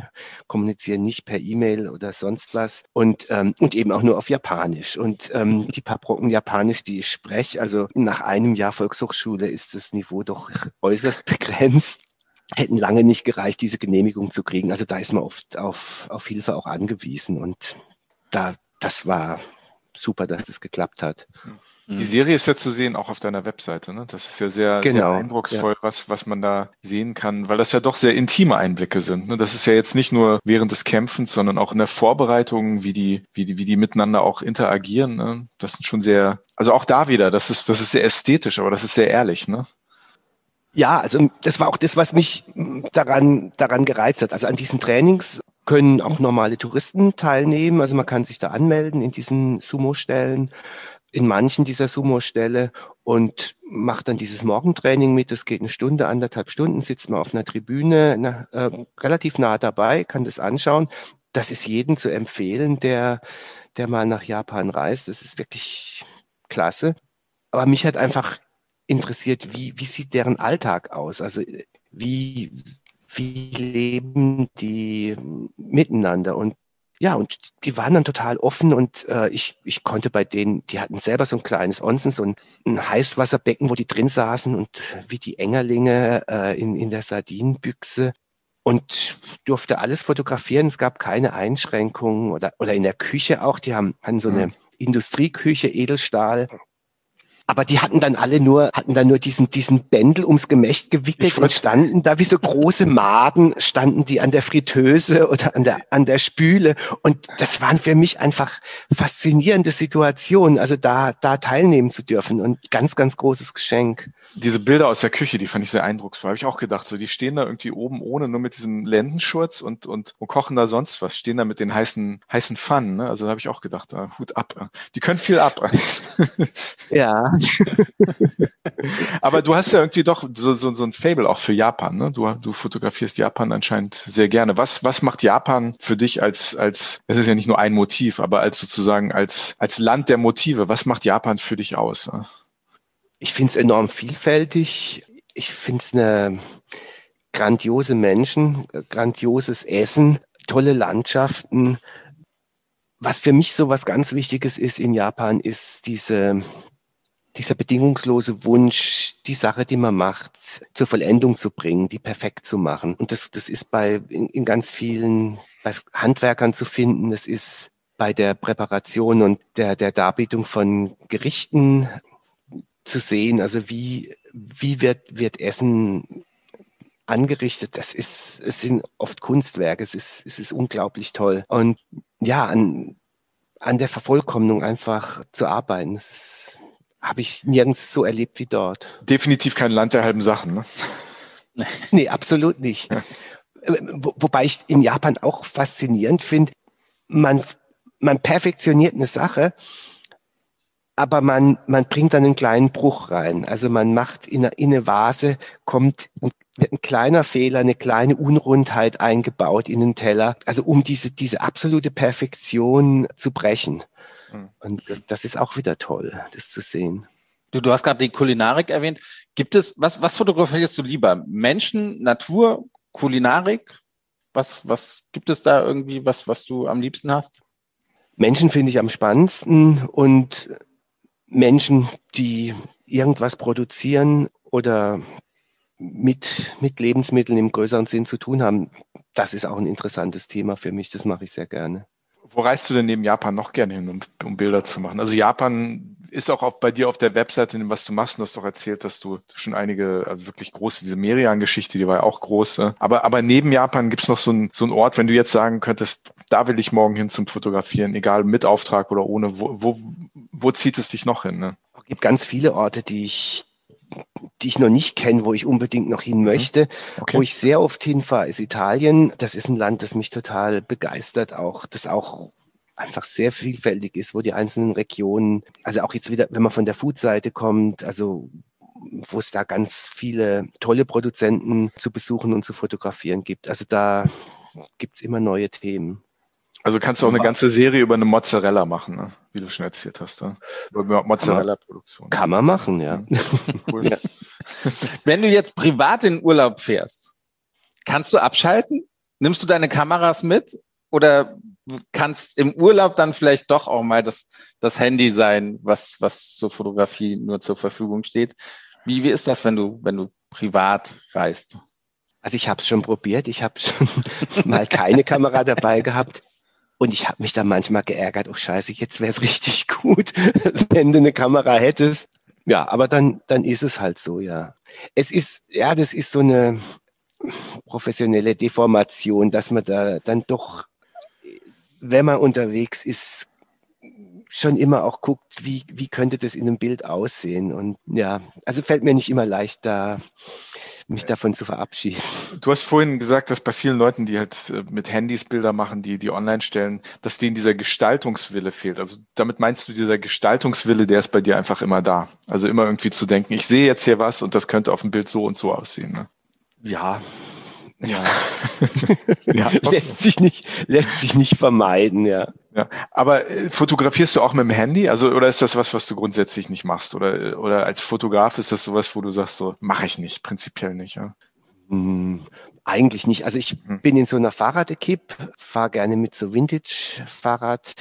kommunizieren nicht per E-Mail oder sonst was. Und, ähm, und eben auch nur auf Japanisch. Und ähm, die paar Brocken Japanisch, die ich spreche, also nach einem Jahr Volkshochschule ist das Niveau doch äußerst begrenzt hätten lange nicht gereicht, diese Genehmigung zu kriegen. Also da ist man oft auf, auf Hilfe auch angewiesen. Und da, das war super, dass das geklappt hat. Die mhm. Serie ist ja zu sehen auch auf deiner Webseite. Ne? Das ist ja sehr, genau, sehr eindrucksvoll, ja. was, was man da sehen kann, weil das ja doch sehr intime Einblicke sind. Ne? Das ist ja jetzt nicht nur während des Kämpfens, sondern auch in der Vorbereitung, wie die, wie die, wie die miteinander auch interagieren. Ne? Das sind schon sehr, also auch da wieder, das ist, das ist sehr ästhetisch, aber das ist sehr ehrlich. Ne? Ja, also das war auch das, was mich daran, daran gereizt hat. Also an diesen Trainings können auch normale Touristen teilnehmen. Also man kann sich da anmelden in diesen Sumo-Stellen in manchen dieser Sumo-Ställe und macht dann dieses Morgentraining mit. Das geht eine Stunde, anderthalb Stunden, sitzt man auf einer Tribüne, na, äh, relativ nah dabei, kann das anschauen. Das ist jedem zu empfehlen, der, der mal nach Japan reist. Das ist wirklich klasse. Aber mich hat einfach interessiert, wie, wie sieht deren Alltag aus? Also wie, wie leben die miteinander? Und ja, und die waren dann total offen und äh, ich, ich konnte bei denen, die hatten selber so ein kleines Onsen, so ein, ein Heißwasserbecken, wo die drin saßen und wie die Engerlinge äh, in, in der Sardinenbüchse und durfte alles fotografieren. Es gab keine Einschränkungen oder, oder in der Küche auch. Die haben, hatten so eine mhm. Industrieküche, Edelstahl aber die hatten dann alle nur, hatten dann nur diesen, diesen Bändel ums Gemächt gewickelt und standen da wie so große Maden, standen die an der Fritteuse oder an der, an der Spüle. Und das waren für mich einfach faszinierende Situationen, also da, da teilnehmen zu dürfen und ganz, ganz großes Geschenk. Diese Bilder aus der Küche, die fand ich sehr eindrucksvoll. Habe ich auch gedacht, so, die stehen da irgendwie oben ohne, nur mit diesem Lendenschurz und, und, und kochen da sonst was, stehen da mit den heißen, heißen Pfannen, ne? Also da habe ich auch gedacht, da, Hut ab. Die können viel ab. ja. Aber du hast ja irgendwie doch so, so, so ein Fable auch für Japan. Ne? Du, du fotografierst Japan anscheinend sehr gerne. Was, was macht Japan für dich als, als, es ist ja nicht nur ein Motiv, aber als sozusagen als, als Land der Motive, was macht Japan für dich aus? Ich finde es enorm vielfältig. Ich finde es eine grandiose Menschen, grandioses Essen, tolle Landschaften. Was für mich so was ganz Wichtiges ist in Japan, ist diese, dieser bedingungslose Wunsch, die Sache, die man macht, zur Vollendung zu bringen, die perfekt zu machen. Und das, das ist bei, in, in ganz vielen, bei Handwerkern zu finden. Das ist bei der Präparation und der, der Darbietung von Gerichten zu sehen. Also wie, wie wird, wird Essen angerichtet? Das ist, es sind oft Kunstwerke. Es ist, es ist unglaublich toll. Und ja, an, an der Vervollkommnung einfach zu arbeiten, das habe ich nirgends so erlebt wie dort. Definitiv kein Land der halben Sachen, ne? nee, absolut nicht. Ja. Wo, wobei ich in Japan auch faszinierend finde, man, man perfektioniert eine Sache, aber man, man bringt dann einen kleinen Bruch rein. Also man macht in eine, in eine Vase, kommt ein, ein kleiner Fehler, eine kleine Unrundheit eingebaut in den Teller, also um diese, diese absolute Perfektion zu brechen. Hm. Und das, das ist auch wieder toll, das zu sehen. Du, du hast gerade die Kulinarik erwähnt. Gibt es, was, was fotografierst du lieber? Menschen, Natur, Kulinarik? Was, was gibt es da irgendwie, was, was du am liebsten hast? Menschen finde ich am spannendsten und Menschen, die irgendwas produzieren oder mit, mit Lebensmitteln im größeren Sinn zu tun haben, das ist auch ein interessantes Thema für mich. Das mache ich sehr gerne. Wo reist du denn neben Japan noch gerne hin, um, um Bilder zu machen? Also Japan ist auch, auch bei dir auf der Webseite, was du machst, du hast doch erzählt, dass du schon einige, also wirklich große, diese Merian-Geschichte, die war ja auch große. Aber, aber neben Japan gibt es noch so einen so einen Ort, wenn du jetzt sagen könntest, da will ich morgen hin zum Fotografieren, egal mit Auftrag oder ohne, wo, wo, wo zieht es dich noch hin? Ne? Es gibt ganz viele Orte, die ich die ich noch nicht kenne, wo ich unbedingt noch hin mhm. möchte. Okay. Wo ich sehr oft hinfahre, ist Italien. Das ist ein Land, das mich total begeistert, auch das auch einfach sehr vielfältig ist, wo die einzelnen Regionen, also auch jetzt wieder, wenn man von der Food-Seite kommt, also wo es da ganz viele tolle Produzenten zu besuchen und zu fotografieren gibt. Also da gibt es immer neue Themen. Also kannst du auch eine ganze Serie über eine Mozzarella machen, ne? wie du schon erzählt hast. Ne? Über Mozzarella-Produktion. Kann man machen, ja. Cool. ja. Wenn du jetzt privat in Urlaub fährst, kannst du abschalten? Nimmst du deine Kameras mit? Oder kannst im Urlaub dann vielleicht doch auch mal das, das Handy sein, was, was zur Fotografie nur zur Verfügung steht? Wie, wie ist das, wenn du, wenn du privat reist? Also ich habe es schon probiert. Ich habe schon mal keine Kamera dabei gehabt. Und ich habe mich dann manchmal geärgert, oh scheiße, jetzt wäre es richtig gut, wenn du eine Kamera hättest. Ja, aber dann, dann ist es halt so, ja. Es ist, ja, das ist so eine professionelle Deformation, dass man da dann doch, wenn man unterwegs ist, schon immer auch guckt, wie, wie könnte das in einem Bild aussehen. Und ja, also fällt mir nicht immer leicht, da mich davon zu verabschieden. Du hast vorhin gesagt, dass bei vielen Leuten, die halt äh, mit Handys Bilder machen, die die online stellen, dass denen dieser Gestaltungswille fehlt. Also damit meinst du, dieser Gestaltungswille, der ist bei dir einfach immer da. Also immer irgendwie zu denken, ich sehe jetzt hier was und das könnte auf dem Bild so und so aussehen. Ne? Ja, ja. ja. lässt sich nicht, lässt sich nicht vermeiden, ja. Ja, aber äh, fotografierst du auch mit dem Handy? Also, oder ist das was, was du grundsätzlich nicht machst? Oder, oder als Fotograf ist das sowas, wo du sagst, so, mache ich nicht, prinzipiell nicht, ja? Hm, eigentlich nicht. Also ich hm. bin in so einer Fahrrad-Equipe, fahre gerne mit so Vintage-Fahrrad,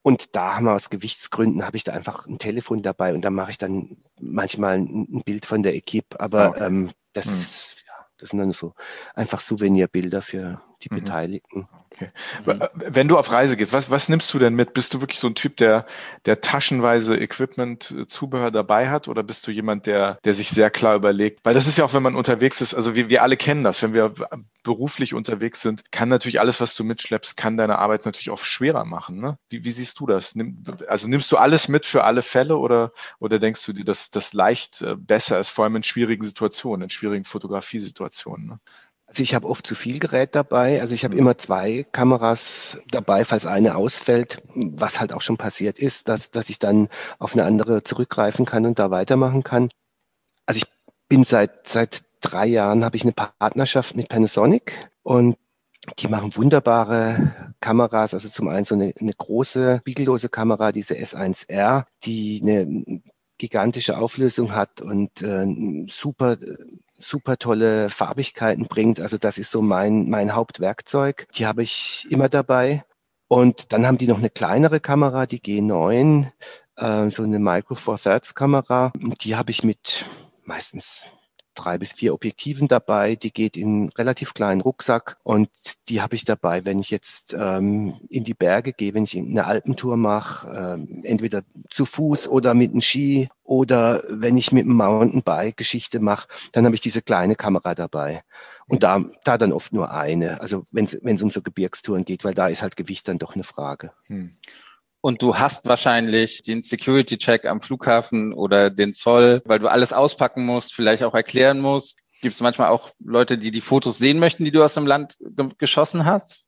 Und da haben wir aus Gewichtsgründen, habe ich da einfach ein Telefon dabei und da mache ich dann manchmal ein, Bild von der Equipe. Aber okay. ähm, das hm. ist das sind dann so einfach Souvenirbilder für die mhm. Beteiligten. Okay. Mhm. Wenn du auf Reise gehst, was, was nimmst du denn mit? Bist du wirklich so ein Typ, der, der taschenweise Equipment, äh, Zubehör dabei hat? Oder bist du jemand, der, der sich sehr klar überlegt? Weil das ist ja auch, wenn man unterwegs ist, also wir, wir alle kennen das, wenn wir beruflich unterwegs sind, kann natürlich alles, was du mitschleppst, kann deine Arbeit natürlich auch schwerer machen. Ne? Wie, wie siehst du das? Nimm, also nimmst du alles mit für alle Fälle oder, oder denkst du dir, dass das leicht äh, besser ist, vor allem in schwierigen Situationen, in schwierigen Fotografiesituationen? Ne? Also ich habe oft zu viel Gerät dabei. Also ich habe immer zwei Kameras dabei, falls eine ausfällt, was halt auch schon passiert ist, dass, dass ich dann auf eine andere zurückgreifen kann und da weitermachen kann. Also ich bin seit, seit drei Jahren, habe ich eine Partnerschaft mit Panasonic und die machen wunderbare Kameras. Also zum einen so eine, eine große, spiegellose Kamera, diese S1R, die eine gigantische Auflösung hat und äh, super super tolle Farbigkeiten bringt. Also das ist so mein, mein Hauptwerkzeug. Die habe ich immer dabei. Und dann haben die noch eine kleinere Kamera, die G9, äh, so eine Micro Four Thirds Kamera. Die habe ich mit meistens drei bis vier Objektiven dabei. Die geht in relativ kleinen Rucksack und die habe ich dabei, wenn ich jetzt ähm, in die Berge gehe, wenn ich eine Alpentour mache, ähm, entweder zu Fuß oder mit einem Ski oder wenn ich mit einem Mountainbike Geschichte mache, dann habe ich diese kleine Kamera dabei. Und da, da dann oft nur eine, also wenn es um so Gebirgstouren geht, weil da ist halt Gewicht dann doch eine Frage. Hm und du hast wahrscheinlich den Security-Check am Flughafen oder den Zoll, weil du alles auspacken musst, vielleicht auch erklären musst. Gibt es manchmal auch Leute, die die Fotos sehen möchten, die du aus dem Land ge geschossen hast?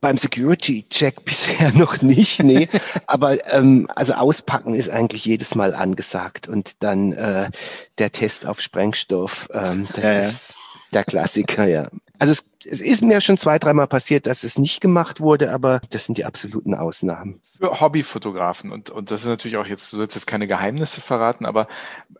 Beim Security-Check bisher noch nicht, nee. Aber ähm, also auspacken ist eigentlich jedes Mal angesagt und dann äh, der Test auf Sprengstoff, ähm, das ja, ist der Klassiker, ja. Also es, es ist mir schon zwei, dreimal passiert, dass es nicht gemacht wurde, aber das sind die absoluten Ausnahmen. Für Hobbyfotografen und, und das ist natürlich auch jetzt, du sollst jetzt keine Geheimnisse verraten, aber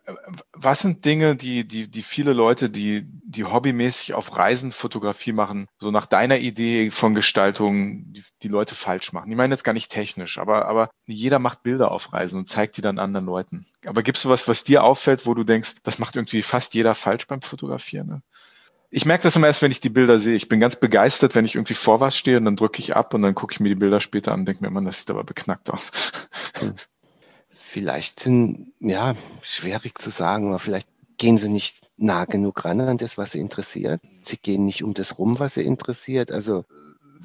äh, was sind Dinge, die, die, die viele Leute, die, die hobbymäßig auf Reisen Fotografie machen, so nach deiner Idee von Gestaltung, die, die Leute falsch machen? Ich meine jetzt gar nicht technisch, aber, aber jeder macht Bilder auf Reisen und zeigt die dann anderen Leuten. Aber gibt es was, was dir auffällt, wo du denkst, das macht irgendwie fast jeder falsch beim Fotografieren? Ne? Ich merke das immer erst, wenn ich die Bilder sehe. Ich bin ganz begeistert, wenn ich irgendwie vor was stehe und dann drücke ich ab und dann gucke ich mir die Bilder später an und denke mir immer, das sieht aber beknackt aus. Vielleicht sind, ja, schwierig zu sagen, aber vielleicht gehen sie nicht nah genug ran an das, was sie interessiert. Sie gehen nicht um das rum, was sie interessiert. Also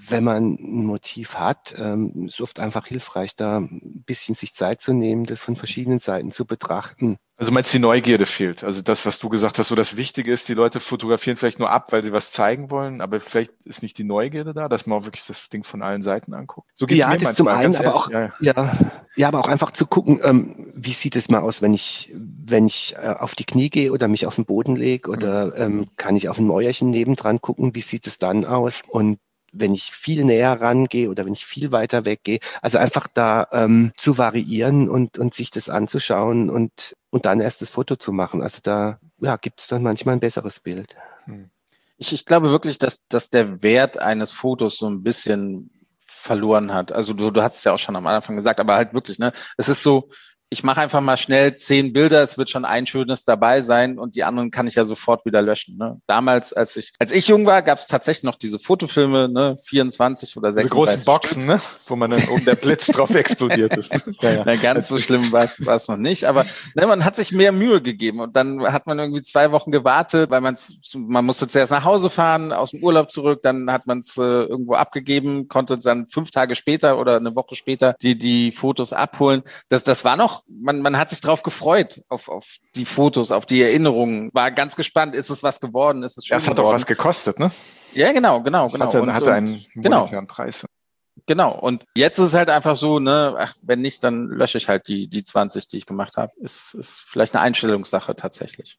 wenn man ein Motiv hat, ähm, ist oft einfach hilfreich, da ein bisschen sich Zeit zu nehmen, das von verschiedenen Seiten zu betrachten. Also meinst du, die Neugierde fehlt? Also das, was du gesagt hast, so das Wichtige ist, die Leute fotografieren vielleicht nur ab, weil sie was zeigen wollen, aber vielleicht ist nicht die Neugierde da, dass man auch wirklich das Ding von allen Seiten anguckt. So geht's ja, mir das zum einen, aber auch, ja, ja. ja, aber auch einfach zu gucken, ähm, wie sieht es mal aus, wenn ich, wenn ich äh, auf die Knie gehe oder mich auf den Boden lege oder mhm. ähm, kann ich auf ein Mäuerchen nebendran gucken, wie sieht es dann aus? Und wenn ich viel näher rangehe oder wenn ich viel weiter weggehe. Also einfach da ähm, zu variieren und, und sich das anzuschauen und, und dann erst das Foto zu machen. Also da ja, gibt es dann manchmal ein besseres Bild. Hm. Ich, ich glaube wirklich, dass, dass der Wert eines Fotos so ein bisschen verloren hat. Also du, du hast es ja auch schon am Anfang gesagt, aber halt wirklich, ne? Es ist so, ich mache einfach mal schnell zehn Bilder, es wird schon ein schönes dabei sein und die anderen kann ich ja sofort wieder löschen. Ne? Damals, als ich, als ich jung war, gab es tatsächlich noch diese Fotofilme, ne, 24 oder 36. Diese großen Boxen, ne? wo man dann oben der Blitz drauf explodiert ist. Ne? Ja, ja. Na, ganz so schlimm war es noch nicht, aber ne, man hat sich mehr Mühe gegeben und dann hat man irgendwie zwei Wochen gewartet, weil man man musste zuerst nach Hause fahren, aus dem Urlaub zurück, dann hat man es äh, irgendwo abgegeben, konnte dann fünf Tage später oder eine Woche später die die Fotos abholen. Das das war noch man, man hat sich drauf gefreut, auf, auf die Fotos, auf die Erinnerungen. War ganz gespannt, ist es was geworden, ist es schön Das hat auch was gekostet, ne? Ja, genau, genau, das genau. Hatte, und, hatte einen genau. Preis. Genau. Und jetzt ist es halt einfach so, ne, ach, wenn nicht, dann lösche ich halt die, die 20, die ich gemacht habe. Ist, ist vielleicht eine Einstellungssache tatsächlich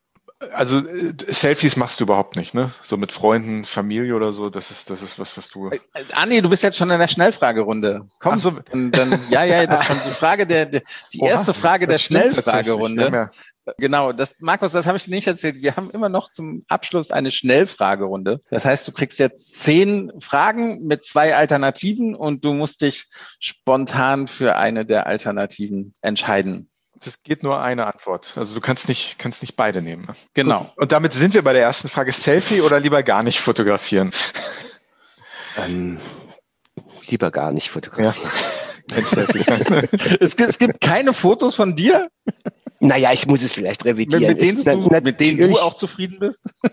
also äh, Selfies machst du überhaupt nicht, ne? So mit Freunden, Familie oder so, das ist, das ist was, was du. Äh, Andi, du bist jetzt schon in der Schnellfragerunde. Komm, so. dann, dann, ja, ja, das ist die Frage der, der die Oha, erste Frage der Schnellfragerunde. Genau, das, Markus, das habe ich dir nicht erzählt. Wir haben immer noch zum Abschluss eine Schnellfragerunde. Das heißt, du kriegst jetzt zehn Fragen mit zwei Alternativen und du musst dich spontan für eine der Alternativen entscheiden. Das geht nur eine Antwort. Also du kannst nicht, kannst nicht beide nehmen. Genau. Gut. Und damit sind wir bei der ersten Frage. Selfie oder lieber gar nicht fotografieren? Ähm, lieber gar nicht fotografieren. Ja. es, es, gibt keine Fotos von dir? Naja, ich muss es vielleicht revidieren. Mit, mit denen, du, mit denen du auch zufrieden bist?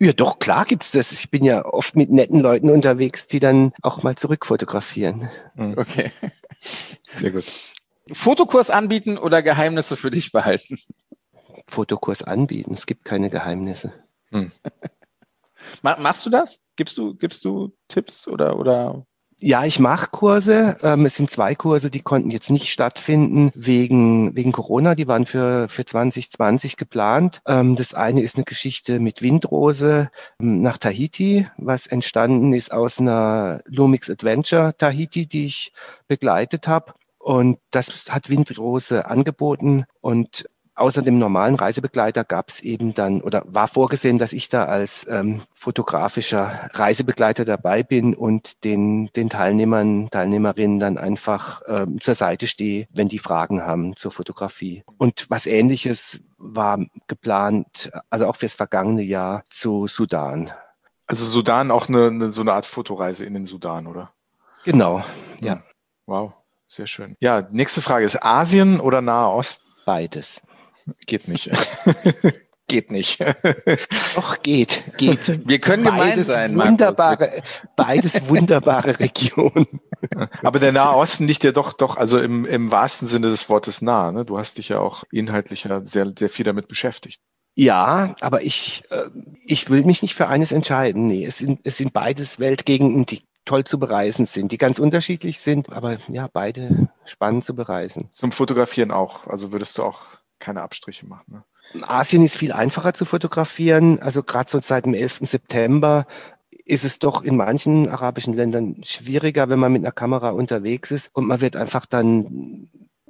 Ja, doch, klar gibt's das. Ich bin ja oft mit netten Leuten unterwegs, die dann auch mal zurückfotografieren. Hm. Okay. Sehr gut. Fotokurs anbieten oder Geheimnisse für dich behalten? Fotokurs anbieten. Es gibt keine Geheimnisse. Hm. Machst du das? Gibst du, gibst du Tipps oder, oder? Ja, ich mache Kurse. Ähm, es sind zwei Kurse, die konnten jetzt nicht stattfinden wegen, wegen Corona. Die waren für, für 2020 geplant. Ähm, das eine ist eine Geschichte mit Windrose ähm, nach Tahiti, was entstanden ist aus einer Lumix Adventure Tahiti, die ich begleitet habe. Und das hat Windrose angeboten und außer dem normalen Reisebegleiter gab es eben dann oder war vorgesehen, dass ich da als ähm, fotografischer Reisebegleiter dabei bin und den, den Teilnehmern, Teilnehmerinnen dann einfach ähm, zur Seite stehe, wenn die Fragen haben zur Fotografie. Und was ähnliches war geplant, also auch fürs vergangene Jahr zu Sudan. Also Sudan auch eine, eine so eine Art Fotoreise in den Sudan, oder? Genau, ja. Wow, sehr schön. Ja, nächste Frage ist Asien oder Nahe Ost? Beides. Geht nicht. geht nicht. Doch, geht, geht. Wir können beides gemein sein. Wunderbare, beides wunderbare Regionen. Aber der Nahe Osten liegt ja doch, doch, also im, im wahrsten Sinne des Wortes nah. Ne? Du hast dich ja auch inhaltlich ja sehr, sehr viel damit beschäftigt. Ja, aber ich, äh, ich will mich nicht für eines entscheiden. Nee, es sind, es sind beides Weltgegenden, die toll zu bereisen sind, die ganz unterschiedlich sind, aber ja, beide spannend zu bereisen. Zum Fotografieren auch. Also würdest du auch keine Abstriche machen. Ne? Asien ist viel einfacher zu fotografieren. Also gerade so seit dem 11. September ist es doch in manchen arabischen Ländern schwieriger, wenn man mit einer Kamera unterwegs ist und man wird einfach dann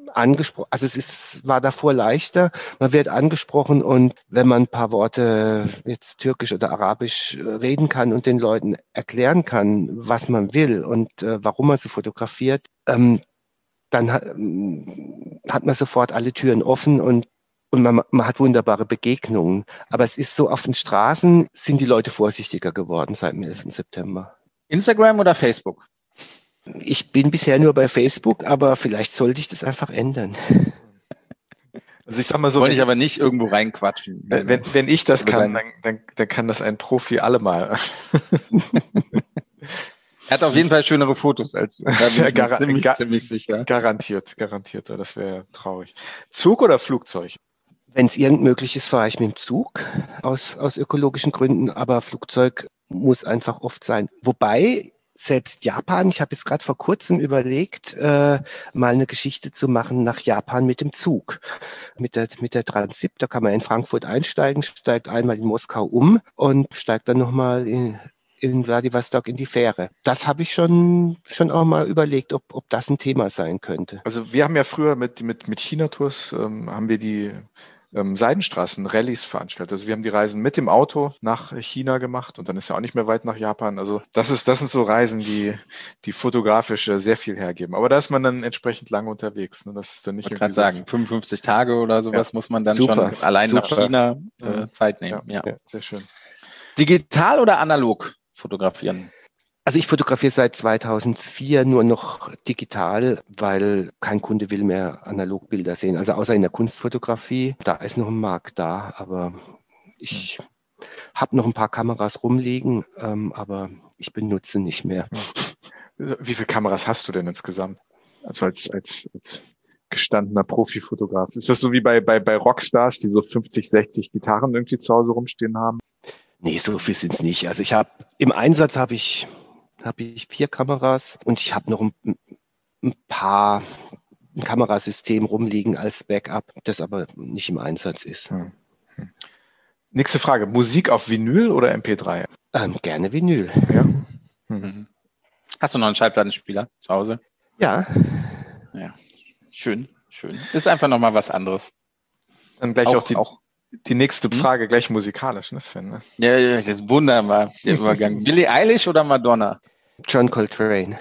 angesprochen, also es ist, war davor leichter, man wird angesprochen und wenn man ein paar Worte jetzt türkisch oder arabisch äh, reden kann und den Leuten erklären kann, was man will und äh, warum man so fotografiert, ähm, dann hat, hat man sofort alle Türen offen und und man, man hat wunderbare Begegnungen. Aber es ist so, auf den Straßen sind die Leute vorsichtiger geworden seit dem 11. September. Instagram oder Facebook? Ich bin bisher nur bei Facebook, aber vielleicht sollte ich das einfach ändern. Also ich sag mal so. Wollte ich aber nicht irgendwo reinquatschen. Wenn, wenn, wenn ich das kann, dann, dann, dann kann das ein Profi allemal. Er hat auf jeden Fall schönere Fotos als du. Da bin ich Gar ziemlich, gar ziemlich sicher. Garantiert, garantiert. Das wäre traurig. Zug oder Flugzeug? Wenn es irgend möglich ist, fahre ich mit dem Zug aus, aus ökologischen Gründen, aber Flugzeug muss einfach oft sein. Wobei selbst Japan, ich habe jetzt gerade vor kurzem überlegt, äh, mal eine Geschichte zu machen nach Japan mit dem Zug. Mit der, mit der Transip, da kann man in Frankfurt einsteigen, steigt einmal in Moskau um und steigt dann nochmal in, in Vladivostok in die Fähre. Das habe ich schon, schon auch mal überlegt, ob, ob das ein Thema sein könnte. Also wir haben ja früher mit, mit, mit China-Tours, ähm, haben wir die ähm, Seidenstraßen-Rallyes veranstaltet. Also wir haben die Reisen mit dem Auto nach China gemacht und dann ist ja auch nicht mehr weit nach Japan. Also das ist, das sind so Reisen, die, die fotografisch äh, sehr viel hergeben. Aber da ist man dann entsprechend lange unterwegs. Ne? Das ist dann nicht ich gerade sagen, 55 Tage oder sowas ja. muss man dann Super. schon allein Super. nach China äh, Zeit nehmen. Ja, ja. sehr schön. Digital oder analog fotografieren? Also ich fotografiere seit 2004 nur noch digital, weil kein Kunde will mehr Analogbilder sehen. Also außer in der Kunstfotografie, da ist noch ein Markt da, aber ich habe noch ein paar Kameras rumliegen, ähm, aber ich benutze nicht mehr. Wie viele Kameras hast du denn insgesamt? Also als, als, als gestandener Profifotograf. Ist das so wie bei, bei, bei Rockstars, die so 50, 60 Gitarren irgendwie zu Hause rumstehen haben? Nee, so viel sind es nicht. Also ich habe im Einsatz habe ich habe ich vier Kameras und ich habe noch ein, ein paar ein Kamerasystem rumliegen als Backup, das aber nicht im Einsatz ist. Hm. Hm. Nächste Frage. Musik auf Vinyl oder MP3? Ähm, gerne Vinyl. Ja. Hm. Mhm. Hast du noch einen Schallplattenspieler zu Hause? Ja. Ja. Schön, schön. Ist einfach nochmal was anderes. Dann gleich auch, auch die, auch die nächste hm? Frage, hm? gleich musikalisch, ne Sven? Ne? Ja, ja, das ist wunderbar, der Übergang. Billie Eilish oder Madonna? John Coltrane.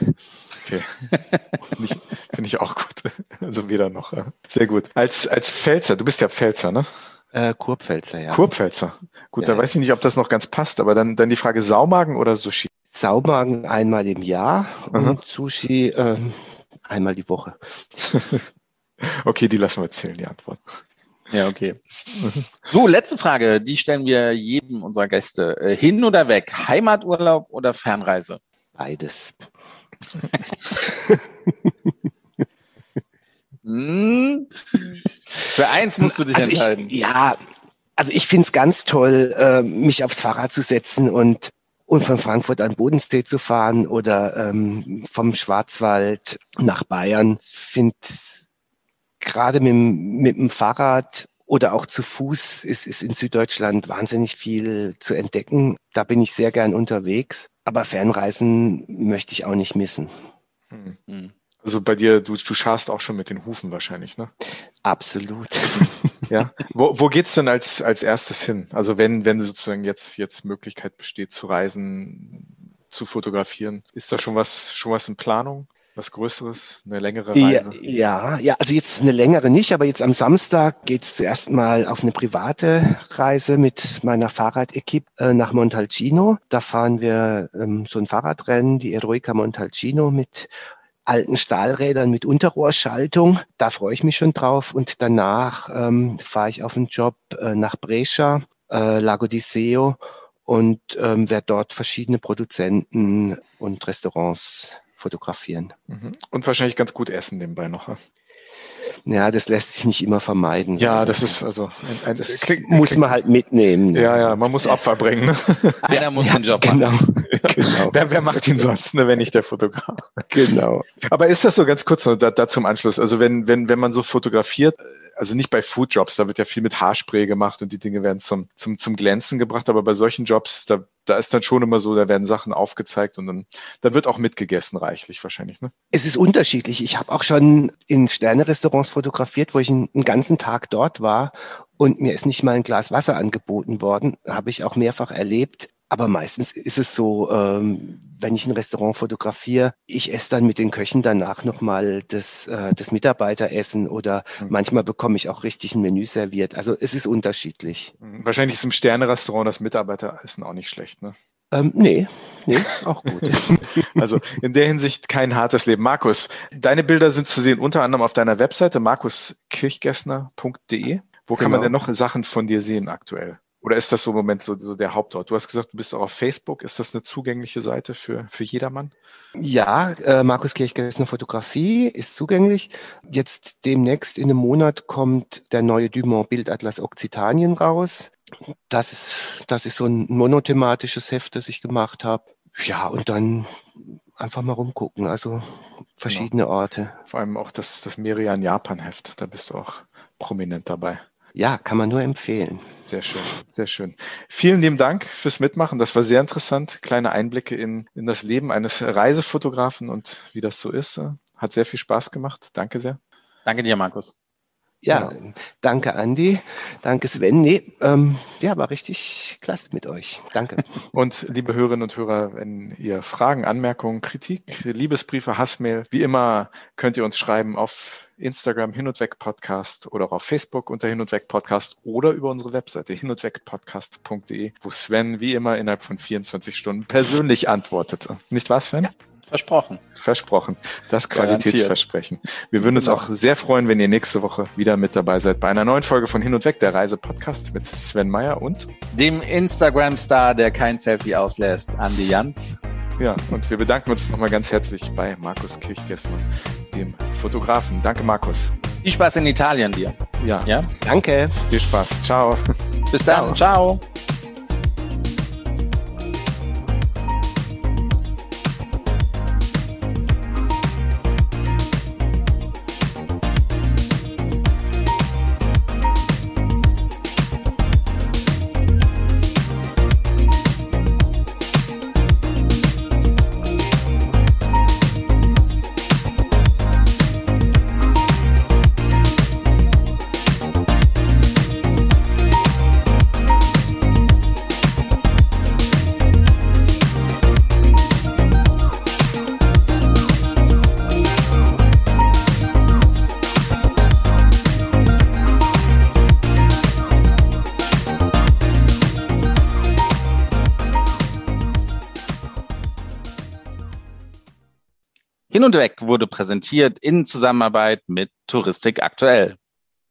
Okay. Finde ich, find ich, auch gut. Also weder noch. Sehr gut. Als, als Pfälzer, du bist ja Pfälzer, ne? Äh, Kurpfälzer, ja. Kurpfälzer. Gut, ja, da weiß ich nicht, ob das noch ganz passt, aber dann, dann die Frage Saumagen oder Sushi? Saumagen einmal im Jahr mhm. und Sushi ähm, einmal die Woche. okay, die lassen wir zählen, die Antwort. Ja, okay. So, letzte Frage, die stellen wir jedem unserer Gäste. Äh, hin oder weg? Heimaturlaub oder Fernreise? Beides. hm. Für eins musst du dich also entscheiden. Ich, ja, also ich finde es ganz toll, äh, mich aufs Fahrrad zu setzen und, und von Frankfurt an Bodensee zu fahren oder ähm, vom Schwarzwald nach Bayern. Finde gerade mit, mit dem Fahrrad oder auch zu Fuß ist, ist in Süddeutschland wahnsinnig viel zu entdecken. Da bin ich sehr gern unterwegs. Aber Fernreisen möchte ich auch nicht missen. Hm. hm. Also bei dir, du, du scharst auch schon mit den Hufen wahrscheinlich, ne? Absolut. Ja. Wo, wo geht's denn als, als erstes hin? Also wenn, wenn sozusagen jetzt, jetzt Möglichkeit besteht zu reisen, zu fotografieren, ist da schon was, schon was in Planung? Was Größeres, eine längere Reise? Ja, ja, also jetzt eine längere nicht, aber jetzt am Samstag geht's zuerst mal auf eine private Reise mit meiner Fahrradequipe äh, nach Montalcino. Da fahren wir ähm, so ein Fahrradrennen, die Eroica Montalcino mit alten Stahlrädern mit Unterrohrschaltung. Da freue ich mich schon drauf. Und danach ähm, fahre ich auf einen Job äh, nach Brescia, äh, Lago di Seo und ähm, werde dort verschiedene Produzenten und Restaurants fotografieren. Mhm. Und wahrscheinlich ganz gut essen nebenbei noch. Ja, das lässt sich nicht immer vermeiden. Ja, das ist also ein, ein, das klingt, muss klingt, man halt mitnehmen. Ne? Ja, ja, man muss Opfer bringen. Ne? Einer muss ja, den Job genau. machen. genau. Wer, wer, macht ihn sonst, ne, wenn nicht der Fotograf? Genau. Aber ist das so ganz kurz noch da, da zum Anschluss? Also wenn, wenn, wenn man so fotografiert, also nicht bei Foodjobs, da wird ja viel mit Haarspray gemacht und die Dinge werden zum, zum, zum Glänzen gebracht, aber bei solchen Jobs, da, da ist dann schon immer so, da werden Sachen aufgezeigt und dann, dann wird auch mitgegessen reichlich wahrscheinlich. Ne? Es ist unterschiedlich. Ich habe auch schon in Sternerestaurants fotografiert, wo ich einen, einen ganzen Tag dort war und mir ist nicht mal ein Glas Wasser angeboten worden. Habe ich auch mehrfach erlebt. Aber meistens ist es so, ähm, wenn ich ein Restaurant fotografiere, ich esse dann mit den Köchen danach nochmal das, äh, das Mitarbeiteressen oder mhm. manchmal bekomme ich auch richtig ein Menü serviert. Also es ist unterschiedlich. Mhm. Wahrscheinlich ist im Sterne-Restaurant das Mitarbeiteressen auch nicht schlecht, ne? Ähm, nee, nee, auch gut. also in der Hinsicht kein hartes Leben. Markus, deine Bilder sind zu sehen unter anderem auf deiner Webseite markuskirchgessner.de. Wo genau. kann man genau. denn noch Sachen von dir sehen aktuell? Oder ist das so im Moment so, so der Hauptort? Du hast gesagt, du bist auch auf Facebook. Ist das eine zugängliche Seite für, für jedermann? Ja, äh, Markus Kirchgessner Fotografie ist zugänglich. Jetzt demnächst in einem Monat kommt der neue Dumont Bildatlas Occitanien raus. Das ist, das ist so ein monothematisches Heft, das ich gemacht habe. Ja, und dann einfach mal rumgucken. Also verschiedene genau. Orte. Vor allem auch das, das Merian Japan Heft. Da bist du auch prominent dabei. Ja, kann man nur empfehlen. Sehr schön, sehr schön. Vielen lieben Dank fürs Mitmachen. Das war sehr interessant. Kleine Einblicke in, in das Leben eines Reisefotografen und wie das so ist. Hat sehr viel Spaß gemacht. Danke sehr. Danke dir, Markus. Ja, ja, danke Andi, danke Sven. Nee, ähm, ja, war richtig klasse mit euch. Danke. Und liebe Hörerinnen und Hörer, wenn ihr Fragen, Anmerkungen, Kritik, Liebesbriefe, Hassmail, wie immer könnt ihr uns schreiben auf Instagram Hin und Weg Podcast oder auch auf Facebook unter Hin und Weg Podcast oder über unsere Webseite hin und weg podcast.de, wo Sven wie immer innerhalb von 24 Stunden persönlich antwortete. Nicht wahr, Sven? Ja. Versprochen. Versprochen. Das Qualitätsversprechen. Wir würden uns auch sehr freuen, wenn ihr nächste Woche wieder mit dabei seid bei einer neuen Folge von Hin und Weg, der Reise-Podcast mit Sven Meyer und dem Instagram-Star, der kein Selfie auslässt, Andi Jans. Ja, und wir bedanken uns nochmal ganz herzlich bei Markus Kirchgessner, dem Fotografen. Danke, Markus. Viel Spaß in Italien dir. Ja. ja. Danke. Viel Spaß. Ciao. Bis dann. Ciao. Ciao. Und Weg wurde präsentiert in Zusammenarbeit mit Touristik aktuell.